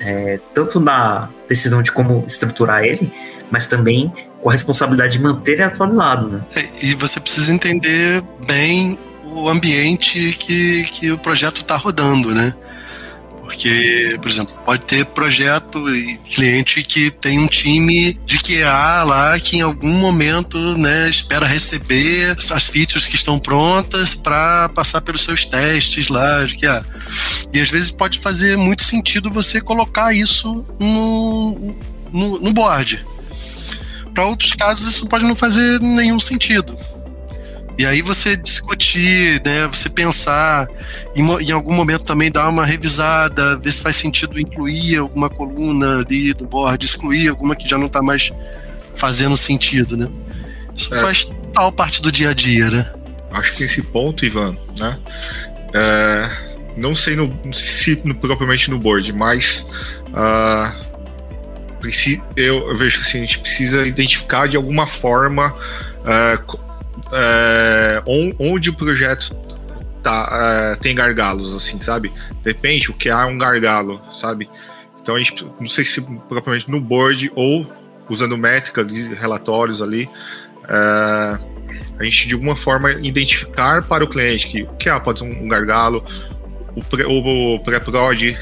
é, tanto na decisão de como estruturar ele, mas também com a responsabilidade de manter ele atualizado. Né? É, e você precisa entender bem o ambiente que, que o projeto está rodando, né? Porque, por exemplo, pode ter projeto e cliente que tem um time de QA lá que em algum momento né, espera receber as features que estão prontas para passar pelos seus testes lá de QA. E às vezes pode fazer muito sentido você colocar isso no, no, no board. Para outros casos, isso pode não fazer nenhum sentido. E aí você discutir, né, você pensar, em, em, algum momento também dar uma revisada, ver se faz sentido incluir alguma coluna ali no board, excluir alguma que já não está mais fazendo sentido, né? Isso é. faz tal parte do dia a dia, né? Acho que esse ponto, Ivan, né? É, não sei no, se no, propriamente no board, mas uh, eu, vejo assim, a gente precisa identificar de alguma forma uh, é, onde o projeto tá, é, tem gargalos, assim, sabe? Depende, o que há um gargalo, sabe? Então a gente, não sei se propriamente no board ou usando métricas, relatórios ali, a gente de alguma forma identificar para o cliente que o que há pode ser um gargalo, o pré-prod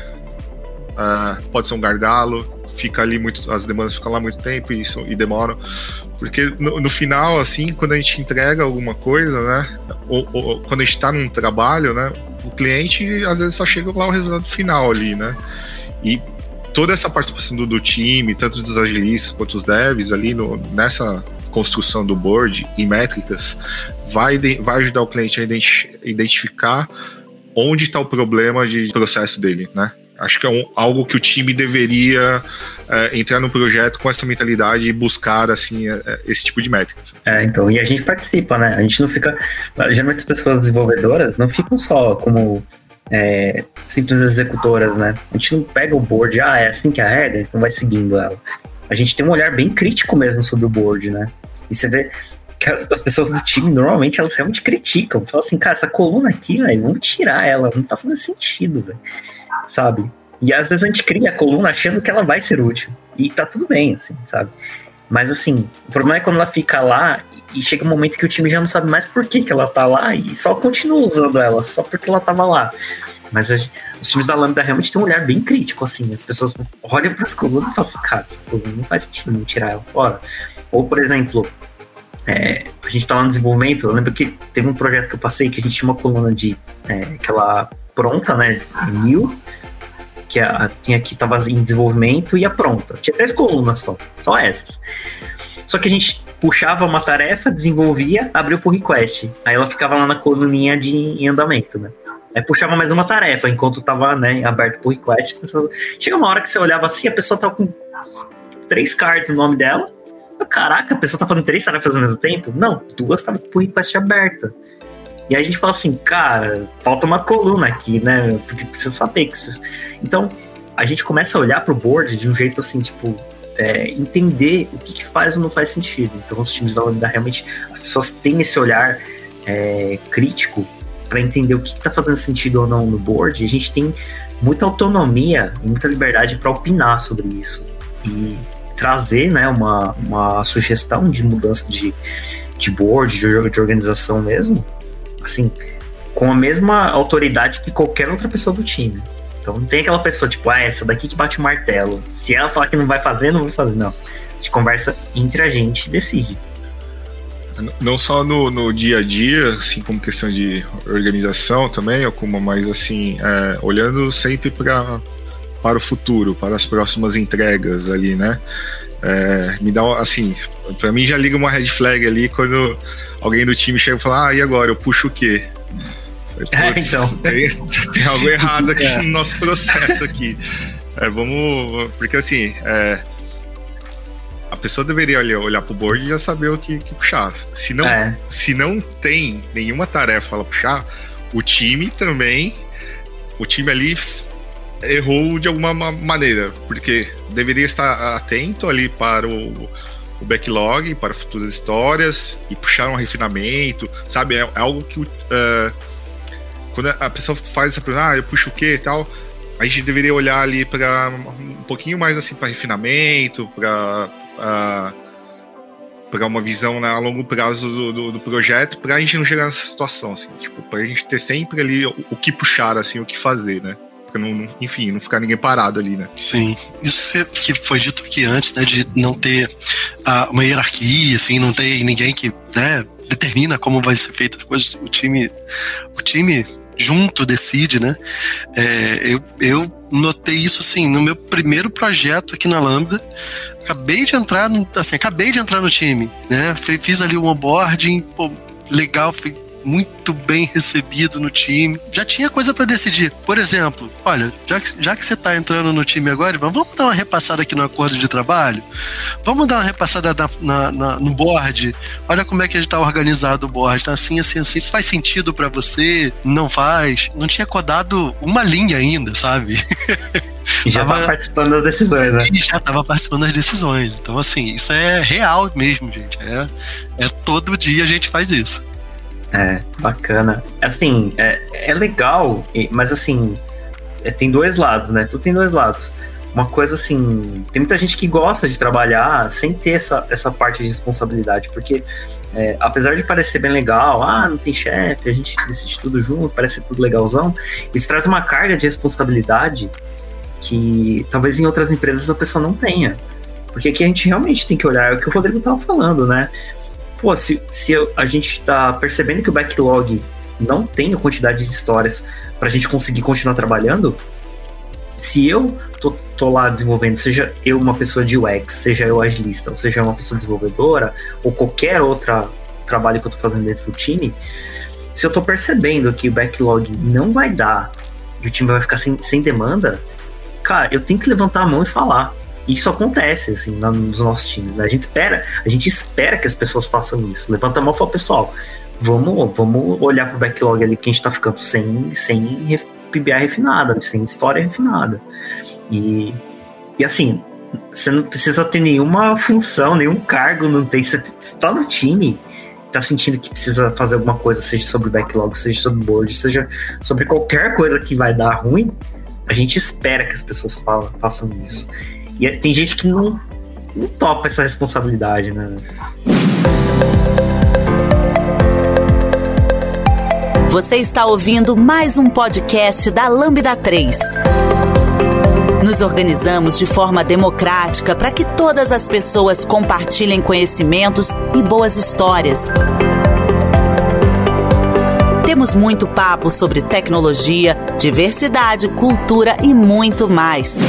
uh, pode ser um gargalo, fica ali muito, as demandas ficam lá muito tempo e, isso, e demoram. Porque no, no, final, assim, quando a gente entrega alguma coisa, né? Ou, ou quando a gente está num trabalho, né? O cliente às vezes só chega lá o resultado final ali, né? E toda essa participação do, do time, tanto dos agilistas quanto dos devs ali no, nessa construção do board e métricas, vai, vai ajudar o cliente a identificar onde está o problema de processo dele, né? Acho que é um, algo que o time deveria é, entrar no projeto com essa mentalidade e buscar assim é, esse tipo de métricas. É, então, e a gente participa, né? A gente não fica. Geralmente as pessoas desenvolvedoras não ficam só como é, simples executoras, né? A gente não pega o board, ah, é assim que é a regra, então vai seguindo ela. A gente tem um olhar bem crítico mesmo sobre o board, né? E você vê que as, as pessoas do time, normalmente, elas realmente criticam. Falam assim, cara, essa coluna aqui, vamos tirar ela, não tá fazendo sentido, velho sabe? E às vezes a gente cria a coluna achando que ela vai ser útil. E tá tudo bem, assim, sabe? Mas assim, o problema é quando ela fica lá e chega um momento que o time já não sabe mais por que, que ela tá lá e só continua usando ela, só porque ela tava lá. Mas os times da Lambda realmente têm um olhar bem crítico, assim. As pessoas olham para as colunas e falam assim, cara, essa coluna não faz sentido não tirar ela fora. Ou, por exemplo, é, a gente estava no desenvolvimento, eu lembro que teve um projeto que eu passei que a gente tinha uma coluna de é, aquela pronta, né? New, que a, tinha que estava em desenvolvimento e a pronta. Tinha três colunas só, só essas. Só que a gente puxava uma tarefa, desenvolvia, abriu por request. Aí ela ficava lá na coluninha de em andamento, né? Aí puxava mais uma tarefa enquanto estava né, aberto por request. Chega uma hora que você olhava assim, a pessoa tava com três cards no nome dela. Caraca, a pessoa tá fazendo três tarefas ao mesmo tempo? Não, duas estavam por request aberta. E a gente fala assim, cara, falta uma coluna aqui, né? Porque precisa saber que vocês... Então, a gente começa a olhar pro board de um jeito assim, tipo, é, entender o que, que, faz ou não faz sentido. Então, os times da Lambda realmente, as pessoas têm esse olhar é, crítico para entender o que está fazendo sentido ou não no board. E a gente tem muita autonomia e muita liberdade para opinar sobre isso e trazer, né, uma, uma sugestão de mudança de, de board, de, de organização mesmo, assim, com a mesma autoridade que qualquer outra pessoa do time. Então não tem aquela pessoa, tipo, ah, essa daqui que bate o martelo. Se ela falar que não vai fazer, não vai fazer. Não. A gente conversa entre a gente e decide. Não só no, no dia a dia, assim como questão de organização também, ou como mais assim, é, olhando sempre para para o futuro, para as próximas entregas ali, né? É, me dá assim, para mim já liga uma red flag ali quando alguém do time chega e fala: Ah, e agora? Eu puxo o quê? Falei, é, então. Tem, (laughs) tem, algo errado aqui (laughs) é. no nosso processo aqui. É, vamos. Porque assim, é, a pessoa deveria olhar, olhar pro board e já saber o que, que puxar. Se não, se não tem nenhuma tarefa para puxar, o time também. O time ali errou de alguma maneira, porque deveria estar atento ali para o, o backlog, para futuras histórias e puxar um refinamento, sabe? É, é algo que uh, quando a pessoa faz essa pergunta, ah, eu puxo o quê e tal, a gente deveria olhar ali para um pouquinho mais assim para refinamento, para uh, para uma visão né, a longo prazo do, do, do projeto, para a gente não chegar nessa situação, assim, tipo, para a gente ter sempre ali o, o que puxar, assim, o que fazer, né? Pra não, enfim, não ficar ninguém parado ali, né? Sim. Isso que foi dito aqui antes, né? De não ter uh, uma hierarquia, assim, não ter ninguém que, né? Determina como vai ser feita as coisas. O time, o time junto decide, né? É, eu, eu notei isso assim no meu primeiro projeto aqui na Lambda. Acabei de entrar, no, assim, acabei de entrar no time, né? Fiz ali o onboarding, pô, legal, fui muito bem recebido no time. Já tinha coisa para decidir. Por exemplo, olha, já que, já que você tá entrando no time agora, vamos dar uma repassada aqui no acordo de trabalho? Vamos dar uma repassada na, na, na, no board? Olha como é que a gente tá organizado o board. Tá assim, assim, assim. Isso faz sentido para você? Não faz? Não tinha codado uma linha ainda, sabe? E já tava, participando das decisões, né? Já tava participando das decisões. Então, assim, isso é real mesmo, gente. É, é todo dia a gente faz isso. É, bacana. Assim, é, é legal, mas assim, é, tem dois lados, né? Tudo tem dois lados. Uma coisa assim, tem muita gente que gosta de trabalhar sem ter essa, essa parte de responsabilidade, porque é, apesar de parecer bem legal, ah, não tem chefe, a gente decide tudo junto, parece tudo legalzão, isso traz uma carga de responsabilidade que talvez em outras empresas a pessoa não tenha. Porque aqui a gente realmente tem que olhar, é o que o Rodrigo estava falando, né? Pô, se, se a gente está percebendo que o backlog não tem a quantidade de histórias para a gente conseguir continuar trabalhando, se eu tô, tô, lá desenvolvendo, seja eu uma pessoa de UX, seja eu agilista, ou seja uma pessoa desenvolvedora, ou qualquer outro trabalho que eu tô fazendo dentro do time, se eu tô percebendo que o backlog não vai dar e o time vai ficar sem, sem demanda, cara, eu tenho que levantar a mão e falar. Isso acontece, assim, nos nossos times, né? A gente espera, a gente espera que as pessoas façam isso. Levanta a mão e fala, pessoal, vamos, vamos olhar pro backlog ali que a gente tá ficando sem, sem PBI refinada, sem história refinada. E, e assim, você não precisa ter nenhuma função, nenhum cargo, não tem. Você está no time, tá sentindo que precisa fazer alguma coisa, seja sobre backlog, seja sobre board, seja sobre qualquer coisa que vai dar ruim, a gente espera que as pessoas façam isso. E tem gente que não, não topa essa responsabilidade, né? Você está ouvindo mais um podcast da Lambda 3. Nos organizamos de forma democrática para que todas as pessoas compartilhem conhecimentos e boas histórias. Temos muito papo sobre tecnologia, diversidade, cultura e muito mais.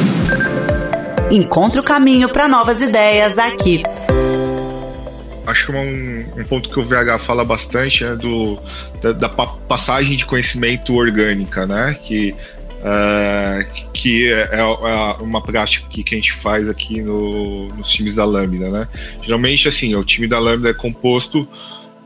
Encontre o caminho para novas ideias aqui. Acho que um, um, ponto que o VH fala bastante é do, da, da passagem de conhecimento orgânica, né? Que, uh, que é, é, é, uma prática que, que a gente faz aqui no, nos times da Lambda, né? Geralmente, assim, o time da Lambda é composto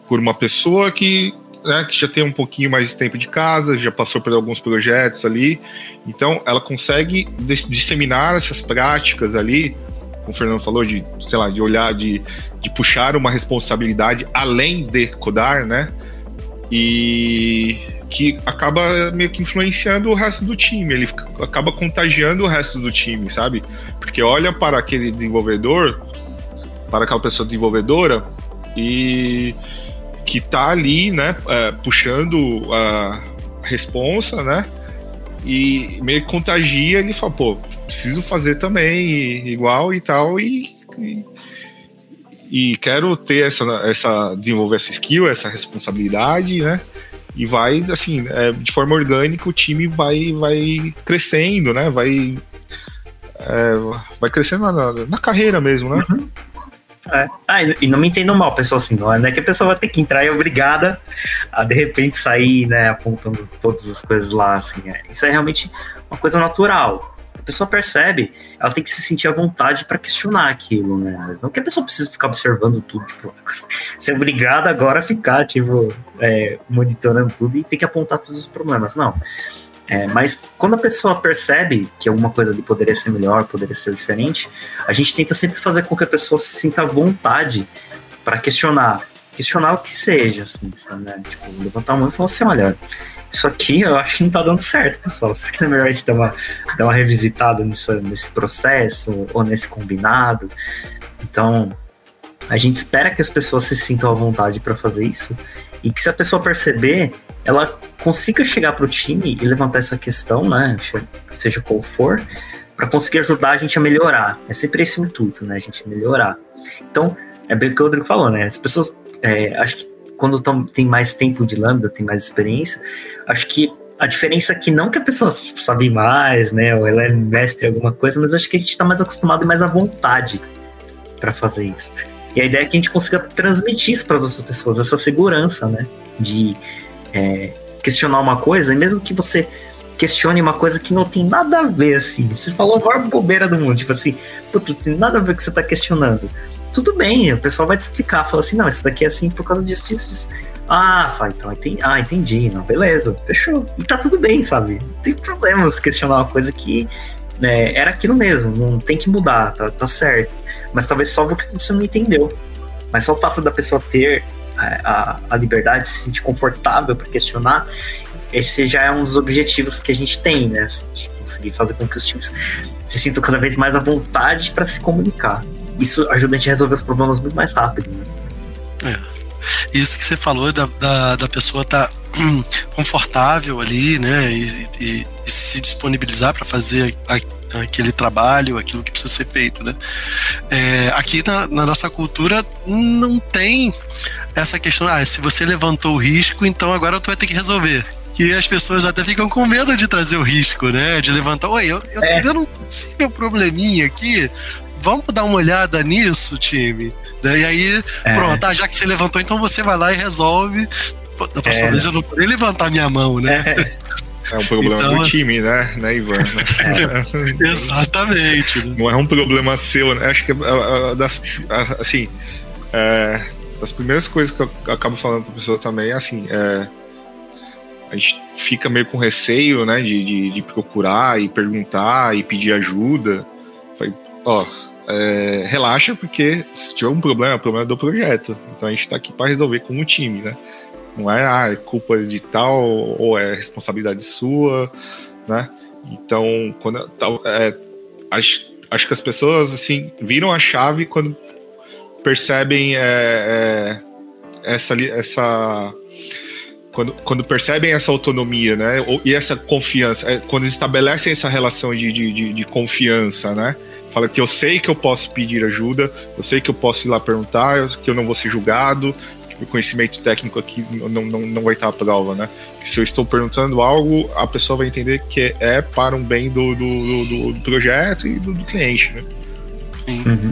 por uma pessoa que né, que já tem um pouquinho mais de tempo de casa, já passou por alguns projetos ali. Então, ela consegue disseminar essas práticas ali, como o Fernando falou, de, sei lá, de olhar, de, de puxar uma responsabilidade além de codar, né? E que acaba meio que influenciando o resto do time, ele acaba contagiando o resto do time, sabe? Porque olha para aquele desenvolvedor, para aquela pessoa desenvolvedora e que tá ali, né, é, puxando a responsa, né, e meio que contagia, ele fala, pô, preciso fazer também igual e tal, e, e, e quero ter essa, essa, desenvolver essa skill, essa responsabilidade, né, e vai, assim, é, de forma orgânica o time vai, vai crescendo, né, vai, é, vai crescendo na, na, carreira mesmo, né. Uhum. É. Ah, e não me entendam mal, pessoal, assim, não é que a pessoa vai ter que entrar e é obrigada a de repente sair, né, apontando todas as coisas lá, assim. É. Isso é realmente uma coisa natural. A pessoa percebe, ela tem que se sentir à vontade para questionar aquilo, né? Mas não que a pessoa precise ficar observando tudo, tipo, (laughs) ser obrigada agora a ficar, tipo, é, monitorando tudo e ter que apontar todos os problemas. Não. É, mas quando a pessoa percebe que alguma coisa ali poderia ser melhor, poderia ser diferente, a gente tenta sempre fazer com que a pessoa se sinta à vontade para questionar. Questionar o que seja, assim, né? Tipo, levantar a mão e falar assim: olha, isso aqui eu acho que não tá dando certo, pessoal. Será que não é melhor a gente dar uma, dar uma revisitada nessa, nesse processo ou nesse combinado? Então, a gente espera que as pessoas se sintam à vontade para fazer isso e que se a pessoa perceber ela consiga chegar para o time e levantar essa questão, né, seja qual for, para conseguir ajudar a gente a melhorar. É sempre esse o intuito, né, a gente melhorar. Então, é bem o que o Rodrigo falou, né, as pessoas, é, acho que quando tão, tem mais tempo de Lambda, tem mais experiência, acho que a diferença é que não que a pessoa sabe mais, né, ou ela é mestre em alguma coisa, mas acho que a gente está mais acostumado e mais à vontade para fazer isso. E a ideia é que a gente consiga transmitir isso para as outras pessoas, essa segurança, né? De é, questionar uma coisa, e mesmo que você questione uma coisa que não tem nada a ver, assim. Você falou a maior bobeira do mundo, tipo assim, puto, tem nada a ver com o que você está questionando. Tudo bem, o pessoal vai te explicar, fala assim, não, isso daqui é assim por causa disso, disso, disso. Ah, fala, então, entendi, ah, entendi, não, beleza, fechou. E tá tudo bem, sabe? Não tem problema você questionar uma coisa que né, era aquilo mesmo, não tem que mudar, tá, tá certo. Mas talvez só o que você não entendeu. Mas só o fato da pessoa ter a, a, a liberdade de se sentir confortável para questionar, esse já é um dos objetivos que a gente tem, né? Assim, de conseguir fazer com que os times se sintam cada vez mais à vontade para se comunicar. Isso ajuda a gente a resolver os problemas muito mais rápido. Né? É. Isso que você falou da, da, da pessoa estar tá (clears throat) confortável ali, né? E, e, e se disponibilizar para fazer a, aquele trabalho, aquilo que precisa ser feito, né? É, aqui na, na, nossa cultura não tem essa questão, ah, se você levantou o risco, então agora tu vai ter que resolver. Que as pessoas até ficam com medo de trazer o risco, né? De levantar, oi, eu, eu é. tô vendo um possível probleminha aqui, vamos dar uma olhada nisso, time? E aí, é. pronto, ah, já que você levantou, então você vai lá e resolve da próxima é. vez eu não poder levantar minha mão, né? É (laughs) um problema então, do time, né, né Ivan? É. (laughs) Exatamente. Não é um problema seu, né? Acho que é, das, assim, é, das primeiras coisas que eu acabo falando para pessoa também é assim, é, a gente fica meio com receio, né, de, de, de procurar e perguntar e pedir ajuda. Falei, ó, é, relaxa, porque se tiver um problema, é o problema do projeto. Então a gente está aqui para resolver como time, né? Não é, ah, é culpa de tal ou é responsabilidade sua, né? Então, quando é, acho, acho que as pessoas assim viram a chave quando percebem é, é, essa essa quando, quando percebem essa autonomia, né? E essa confiança, é, quando estabelecem essa relação de, de, de, de, confiança, né? Fala que eu sei que eu posso pedir ajuda, eu sei que eu posso ir lá perguntar, que eu não vou ser julgado, o conhecimento técnico aqui não, não, não vai estar à prova, né? Que se eu estou perguntando algo, a pessoa vai entender que é para um bem do, do, do, do projeto e do, do, cliente, né? Sim. Uhum.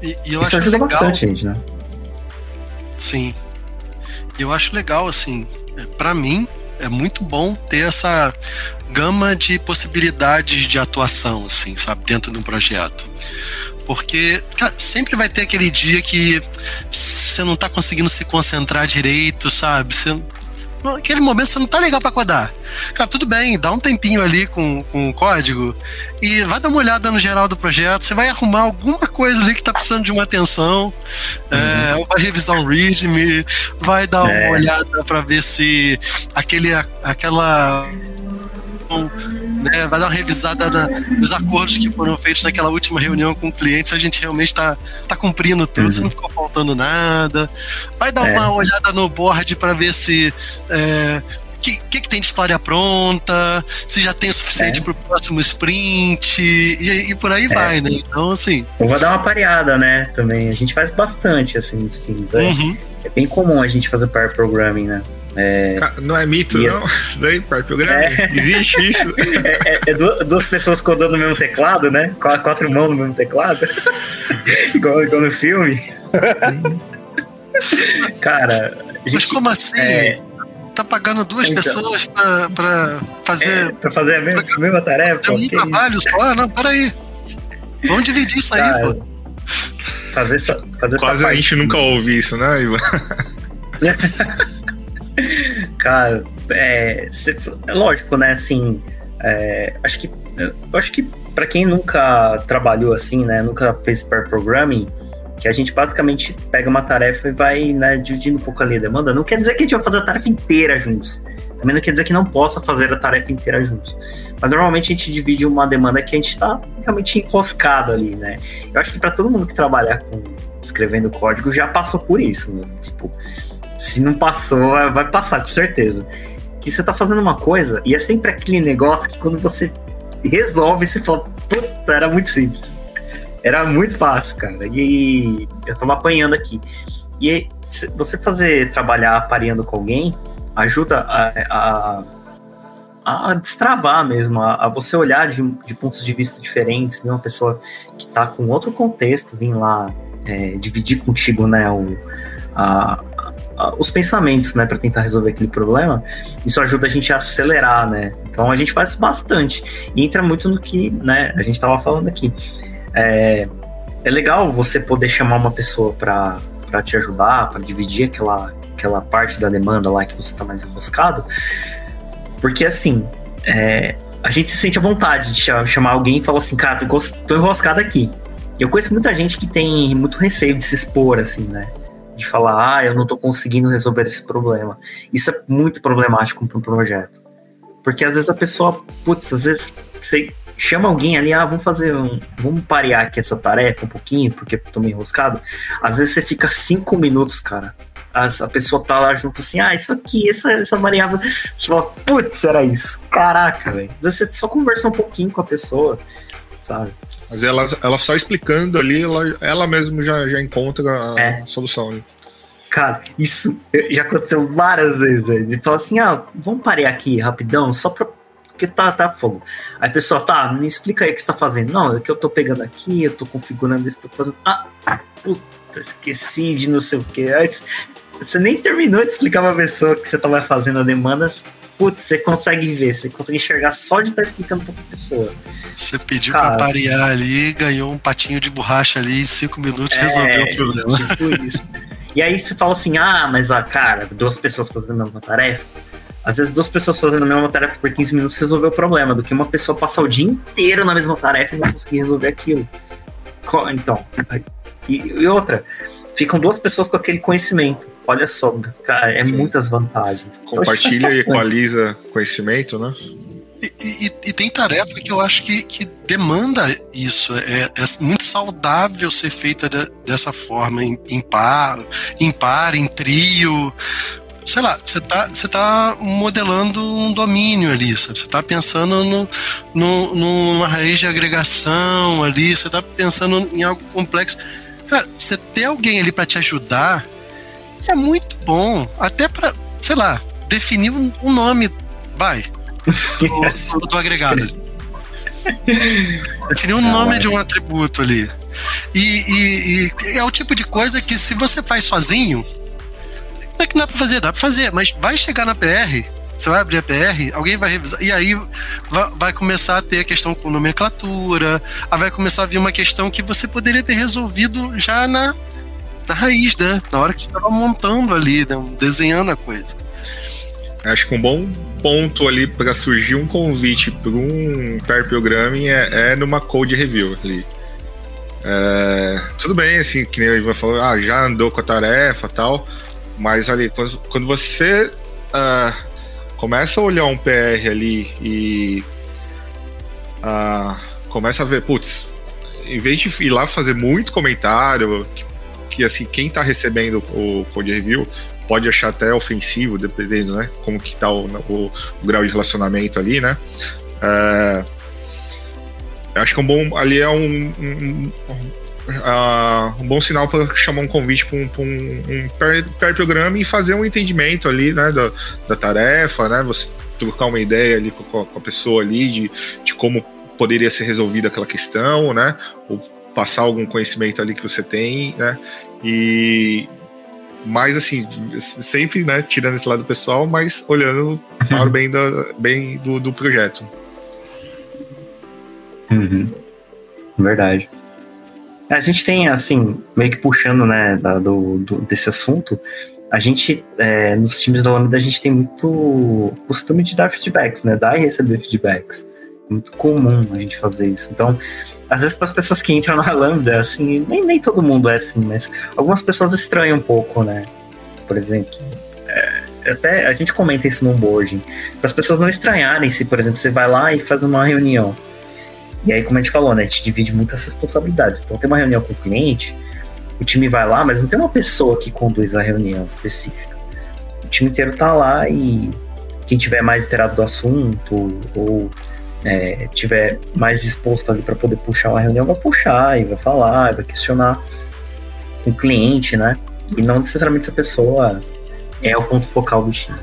E, e, eu Isso acho ajuda legal. bastante, gente, né? Sim. E eu acho legal, assim, para mim é muito bom ter essa gama de possibilidades de atuação, assim, sabe, dentro de um projeto. Porque, cara, sempre vai ter aquele dia que você não tá conseguindo se concentrar direito, sabe? Você, naquele momento você não tá legal para codar. Cara, tudo bem, dá um tempinho ali com, com o código e vai dar uma olhada no geral do projeto. Você vai arrumar alguma coisa ali que tá precisando de uma atenção, é, uhum. é, vai revisar um readme, vai dar é. uma olhada para ver se aquele, aquela né, vai dar uma revisada na, nos acordos que foram feitos naquela última reunião com o cliente, se a gente realmente está tá cumprindo tudo, uhum. se não ficou faltando nada. Vai dar é. uma olhada no board para ver se. É, o que, que, que, tem de história pronta, se já tem o suficiente é. para o próximo sprint, e, e por aí é. vai, né? Então, assim. Eu vou dar uma pareada, né? Também. A gente faz bastante, assim, nos times, né? Uhum. É bem comum a gente fazer pair programming, né? É... Não é mito, não? (laughs) Isso daí, programa? É... Existe isso? (laughs) É, é, é, duas pessoas codando no mesmo teclado, né? Quatro mãos no mesmo teclado. (laughs) igual, igual no filme. Cara. Gente, Mas como assim? É... Tá pagando duas então, pessoas pra, pra fazer. É, pra fazer a mesma, pra, mesma tarefa? Fazer um trabalho só? Ah, não, peraí. Vamos dividir isso Cara, aí, pô. Fazer, fazer Quase a gente nunca ouve isso, né, Ivan? Cara, é, cê, é lógico, né? Assim, é, acho que acho que para quem nunca trabalhou assim, né? Nunca fez pair programming, que a gente basicamente pega uma tarefa e vai né, dividindo um pouco ali a demanda. Não quer dizer que a gente vai fazer a tarefa inteira juntos. Também não quer dizer que não possa fazer a tarefa inteira juntos. Mas normalmente a gente divide uma demanda que a gente está realmente enroscado ali, né? Eu acho que para todo mundo que trabalha com escrevendo código já passou por isso, né? Tipo, se não passou, vai passar, com certeza. Que você tá fazendo uma coisa e é sempre aquele negócio que quando você resolve, você fala, puta, era muito simples. Era muito fácil, cara. E eu tava apanhando aqui. E você fazer, trabalhar pareando com alguém, ajuda a, a, a destravar mesmo, a, a, você olhar de, de pontos de vista diferentes, ver uma pessoa que está com outro contexto, vir lá é, dividir contigo, né, o, a, os pensamentos, né, para tentar resolver aquele problema, isso ajuda a gente a acelerar, né? Então a gente faz bastante. E entra muito no que, né, a gente estava falando aqui. É, é legal você poder chamar uma pessoa para te ajudar, para dividir aquela, aquela parte da demanda lá que você está mais enroscado, porque assim, é, a gente se sente à vontade de chamar alguém e falar assim, cara, tô enroscado aqui. Eu conheço muita gente que tem muito receio de se expor, assim, né? De falar, ah, eu não tô conseguindo resolver esse problema. Isso é muito problemático para um projeto. Porque às vezes a pessoa, putz, às vezes você chama alguém ali, ah, vamos fazer um. Vamos parear aqui essa tarefa um pouquinho, porque eu tô meio enroscado. Às vezes você fica cinco minutos, cara. A, pessoa tá lá junto assim, ah, isso aqui, essa, essa variável. Você fala, putz, era isso. Caraca, velho. Às vezes você só conversa um pouquinho com a pessoa, sabe? Mas ela, ela só explicando ali, ela, ela mesmo já, já encontra a é. solução. Né? Cara, isso já aconteceu várias vezes. Né? De falar assim, ah, vamos parar aqui rapidão, só pra. Porque tá, tá fogo. Aí a pessoa, tá, me explica aí o que você tá fazendo. Não, é que eu tô pegando aqui, eu tô configurando isso, tô fazendo. Ah, puta, esqueci de não sei o que. Aí, você nem terminou de explicar pra pessoa que você tava fazendo a demandas putz, você consegue ver, você consegue enxergar só de estar tá explicando pra pessoa. Você pediu Cara, pra parear ali, ganhou um patinho de borracha ali, em cinco minutos é, resolveu o problema. Tipo isso. E aí você fala assim, ah, mas a cara, duas pessoas fazendo a mesma tarefa. Às vezes duas pessoas fazendo a mesma tarefa por 15 minutos resolveu o problema, do que uma pessoa passar o dia inteiro na mesma tarefa e não conseguir resolver aquilo. Então, e, e outra, ficam duas pessoas com aquele conhecimento. Olha só, cara, é Sim. muitas vantagens. Então, Compartilha então, e equaliza conhecimento, né? E, e, e, tem tarefa que eu acho que, que demanda isso. É, é, muito saudável ser feita de, dessa forma, em, em, par, em par, em trio. Sei lá, você tá, você tá modelando um domínio ali, sabe? Você tá pensando no, no, numa raiz de agregação ali, você tá pensando em algo complexo. Cara, você ter alguém ali para te ajudar é muito bom. Até para, sei lá, definir um nome. Vai. (laughs) do, do agregado. Definir um nome de um atributo ali. E, e, e, é o tipo de coisa que se você faz sozinho, não é que não dá pra fazer, dá pra fazer, mas vai chegar na PR, você vai abrir a PR, alguém vai revisar, e aí vai, vai começar a ter a questão com nomenclatura, aí vai começar a vir uma questão que você poderia ter resolvido já na da raiz, né? Na hora que você estava montando ali, né? desenhando a coisa. Acho que um bom ponto ali para surgir um convite para um pair programming é, é, numa code review ali. É, tudo bem, assim, que nem o Ivan falou, ah, já andou com a tarefa tal, mas ali, quando, quando você uh, começa a olhar um PR ali e uh, começa a ver, putz, em vez de ir lá fazer muito comentário, que assim, quem está recebendo o code review pode achar até ofensivo, dependendo, né? Como que tá o, o, o grau de relacionamento ali, né? É, acho que um bom ali é um, um, uh, um bom sinal para chamar um convite para um, um, um pair, programa e fazer um entendimento ali, né, da, da tarefa, né? Você trocar uma ideia ali com, com a pessoa ali de, de como poderia ser resolvida aquela questão, né? Ou passar algum conhecimento ali que você tem, né? E mais assim, sempre né, tirando esse lado pessoal, mas olhando (laughs) para o bem, da, bem do, do projeto. Uhum. Verdade. A gente tem, assim, meio que puxando, né, da, do, do, desse assunto, a gente, é, nos times da Lambda, a gente tem muito costume de dar feedbacks, né, dar e receber feedbacks. Muito comum a gente fazer isso. Então, às vezes para as pessoas que entram na Lambda, assim, nem, nem todo mundo é assim, mas algumas pessoas estranham um pouco, né? Por exemplo, é, até a gente comenta isso no onboarding, para as pessoas não estranharem se, por exemplo, você vai lá e faz uma reunião. E aí, como a gente falou, né, a gente divide muitas responsabilidades. Então, tem uma reunião com o cliente, o time vai lá, mas não tem uma pessoa que conduz a reunião específica. o time inteiro tá lá e quem tiver mais inteirado do assunto ou é, tiver mais disposto ali para poder puxar uma reunião, vai puxar e vai falar, vai questionar o cliente, né? E não necessariamente essa pessoa é o ponto focal do time.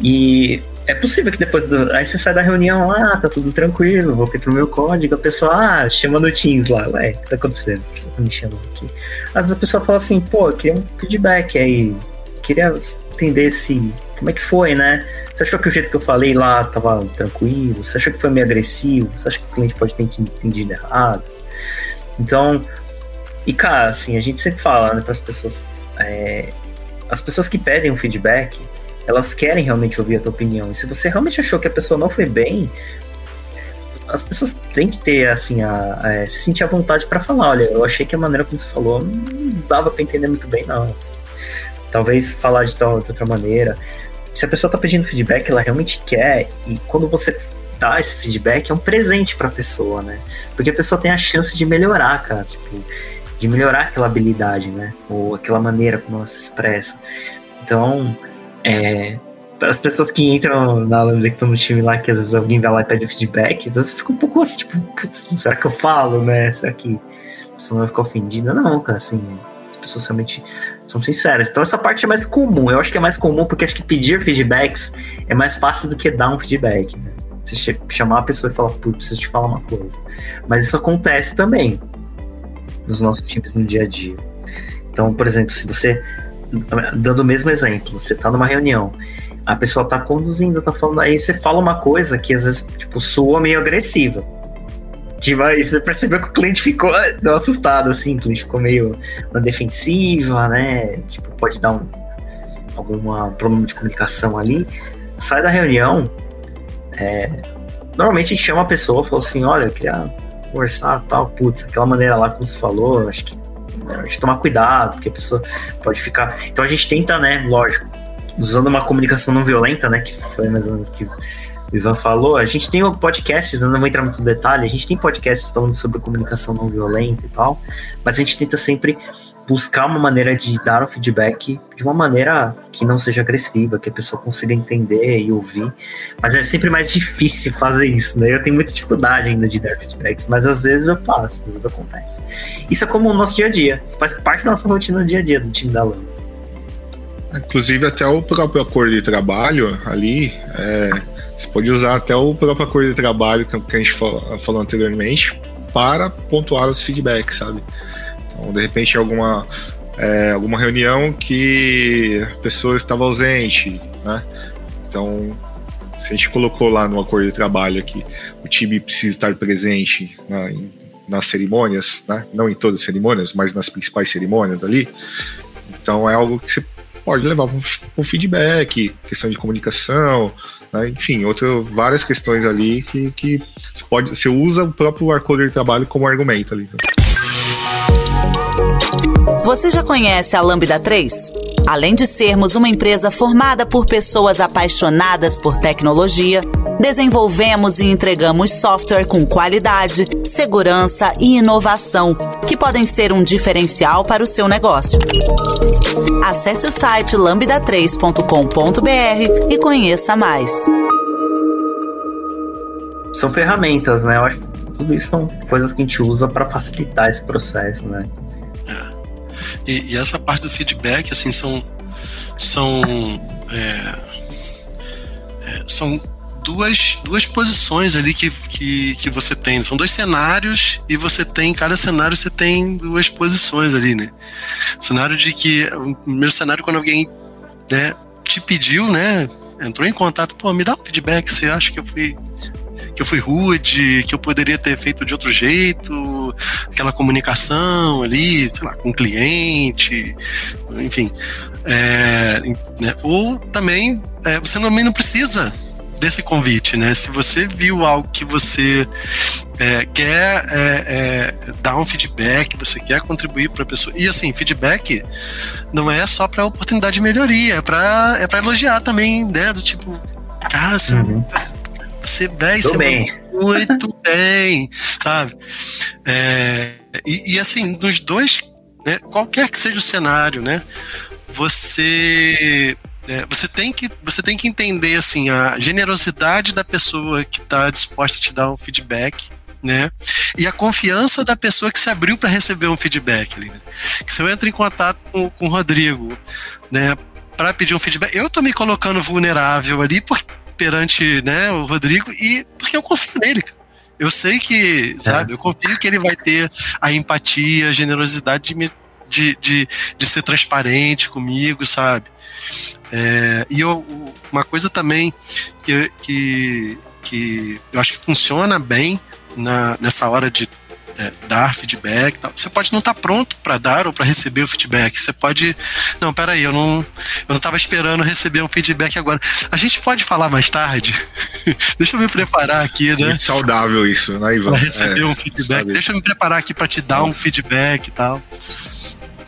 E é possível que depois do. Aí você sai da reunião, ah, tá tudo tranquilo, vou pro meu código, a pessoa, ah, chama no Teams lá, ué, o que tá acontecendo? A pessoa tá me chamando aqui. Às vezes a pessoa fala assim, pô, eu queria um feedback aí, queria entender se. Como é que foi, né? Você achou que o jeito que eu falei lá tava tranquilo? Você achou que foi meio agressivo? Você acha que o cliente pode ter entendido errado? Então, e cara, assim, a gente sempre fala, né, para as pessoas. É, as pessoas que pedem um feedback, elas querem realmente ouvir a tua opinião. E se você realmente achou que a pessoa não foi bem, as pessoas têm que ter, assim, a, a se sentir à vontade para falar: olha, eu achei que a maneira como você falou não dava para entender muito bem, não. Assim. Talvez falar de, tal, de outra maneira. Se a pessoa tá pedindo feedback, ela realmente quer, e quando você dá esse feedback, é um presente para a pessoa, né? Porque a pessoa tem a chance de melhorar, cara. Tipo, de melhorar aquela habilidade, né? Ou aquela maneira como ela se expressa. Então, é, as pessoas que entram na Lambda que estão no time lá, que às vezes alguém vai lá e pede feedback, às vezes fica um pouco assim, tipo, será que eu falo, né? Será que a pessoa vai ficar ofendida? Não, cara, assim, as pessoas realmente são sinceras. Então essa parte é mais comum. Eu acho que é mais comum porque acho que pedir feedbacks é mais fácil do que dar um feedback, né? Você chamar a pessoa e falar, putz, preciso te falar uma coisa. Mas isso acontece também nos nossos times no dia a dia. Então, por exemplo, se você, dando o mesmo exemplo, você está numa reunião, a pessoa está conduzindo, está falando, aí você fala uma coisa que às vezes, tipo, soa meio agressiva. Aí você percebeu que o cliente ficou deu assustado, assim, o cliente ficou meio na defensiva, né? Tipo, pode dar um algum problema de comunicação ali. Sai da reunião, é, normalmente a gente chama a pessoa fala assim, olha, eu queria conversar tal, putz, aquela maneira lá como você falou, acho que né, a gente tomar cuidado, porque a pessoa pode ficar. Então a gente tenta, né, lógico, usando uma comunicação não violenta, né, que foi mais ou menos que Ivan falou, a gente tem podcasts, né, não vou entrar muito no detalhe, a gente tem podcasts falando sobre comunicação não violenta e tal, mas a gente tenta sempre buscar uma maneira de dar o feedback de uma maneira que não seja agressiva, que a pessoa consiga entender e ouvir. Mas é sempre mais difícil fazer isso, né? Eu tenho muita dificuldade ainda de dar feedbacks, mas às vezes eu faço, às vezes acontece. Isso é como o nosso dia a dia, isso faz parte da nossa rotina no dia a dia do time da Lama. Inclusive até o próprio acordo de trabalho ali, é, você pode usar até o próprio acordo de trabalho que a gente falou, anteriormente para pontuar os feedbacks, sabe? Então, de repente, alguma, é, alguma reunião que a pessoa estava ausente, né? Então, se a gente colocou lá no acordo de trabalho que o time precisa estar presente na, em, nas cerimônias, né? não em todas as cerimônias, mas nas principais cerimônias ali, então é algo que você pode levar para um feedback, questão de comunicação, né? enfim, outras várias questões ali que, que você pode, você usa o próprio acordo de trabalho como argumento ali. Você já conhece a Lambda 3? Além de sermos uma empresa formada por pessoas apaixonadas por tecnologia, desenvolvemos e entregamos software com qualidade, segurança e inovação, que podem ser um diferencial para o seu negócio. Acesse o site lambda3.com.br e conheça mais. São ferramentas, né? Eu acho que tudo isso são coisas que a gente usa para facilitar esse processo, né? E, e, essa parte do feedback, assim, são. São. É, é, são duas, duas posições ali que, que, que você tem. São dois cenários e você tem, em cada cenário você tem duas posições ali, né? cenário de que. O primeiro cenário, quando alguém né, te pediu, né? Entrou em contato, pô, me dá um feedback, você acha que eu fui que eu fui rude, que eu poderia ter feito de outro jeito, aquela comunicação ali, sei lá, com o cliente, enfim. É, né? Ou também é, você também não precisa desse convite, né? Se você viu algo que você é, quer é, é, dar um feedback, você quer contribuir para a pessoa e assim feedback não é só para oportunidade de melhoria, é para é para elogiar também, né? Do tipo, cara, você uhum. Você, véio, você bem. Muito (laughs) bem, sabe? É, e, e, assim, nos dois, né, qualquer que seja o cenário, né? você é, você, tem que, você tem que entender assim a generosidade da pessoa que está disposta a te dar um feedback. Né? E a confiança da pessoa que se abriu para receber um feedback. Né? Se eu entro em contato com, com o Rodrigo, né, para pedir um feedback, eu tô me colocando vulnerável ali por, perante né, o Rodrigo e porque eu confio nele. Eu sei que, sabe, é. eu confio que ele vai ter a empatia, a generosidade de me de, de, de ser transparente comigo, sabe? É, e eu, uma coisa também que, que, que eu acho que funciona bem na, nessa hora de é, dar feedback. Tal. Você pode não estar tá pronto para dar ou para receber o feedback. Você pode. Não, peraí, eu não, eu não estava esperando receber um feedback agora. A gente pode falar mais tarde? (laughs) Deixa eu me preparar aqui, né? Muito saudável isso, né, Ivan? Para receber é, um feedback. Sabe. Deixa eu me preparar aqui para te dar um feedback e tal.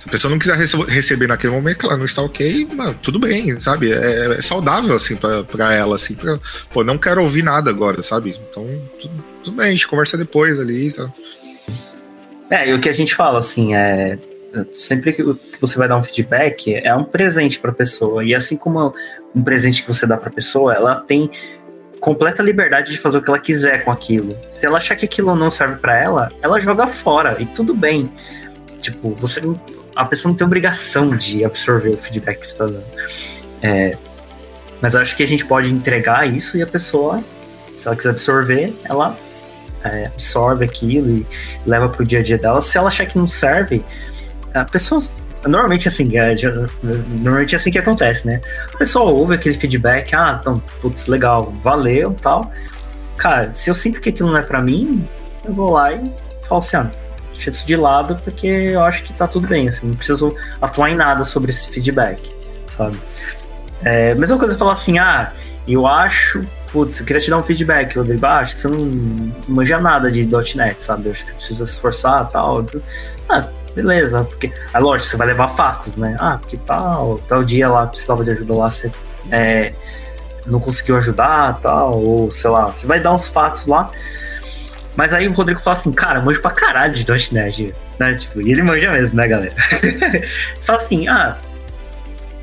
Se a pessoa não quiser receber naquele momento, ela não está ok, mano, tudo bem, sabe? É, é saudável, assim, pra, pra ela, assim. Pra, pô, não quero ouvir nada agora, sabe? Então, tudo, tudo bem, a gente conversa depois ali, sabe? É, e o que a gente fala, assim, é. Sempre que você vai dar um feedback, é um presente para a pessoa. E assim como um presente que você dá para a pessoa, ela tem completa liberdade de fazer o que ela quiser com aquilo. Se ela achar que aquilo não serve para ela, ela joga fora e tudo bem. Tipo, você a pessoa não tem obrigação de absorver o feedback que está dando. É, mas eu acho que a gente pode entregar isso e a pessoa, se ela quiser absorver, ela é, absorve aquilo e leva pro dia a dia dela. Se ela achar que não serve, a pessoa. Normalmente assim, é, normalmente é assim que acontece, né? A pessoa ouve aquele feedback, ah, então, putz, legal, valeu tal. Cara, se eu sinto que aquilo não é para mim, eu vou lá e falo assim, ah, deixa isso de lado porque eu acho que tá tudo bem, assim, não preciso atuar em nada sobre esse feedback, sabe? É, mesma coisa falar assim, ah, eu acho putz, eu queria te dar um feedback, Rodrigo, ah, acho que você não manja nada de .NET, sabe? Acho que você precisa se esforçar e tal. Ah, beleza, porque... Aí, lógico, você vai levar fatos, né? Ah, porque tal, tal dia lá precisava de ajuda lá, você é, não conseguiu ajudar, tal, ou sei lá, você vai dar uns fatos lá. Mas aí o Rodrigo fala assim, cara, manjo pra caralho de .NET, né? Tipo, e ele manja mesmo, né, galera? (laughs) fala assim, ah,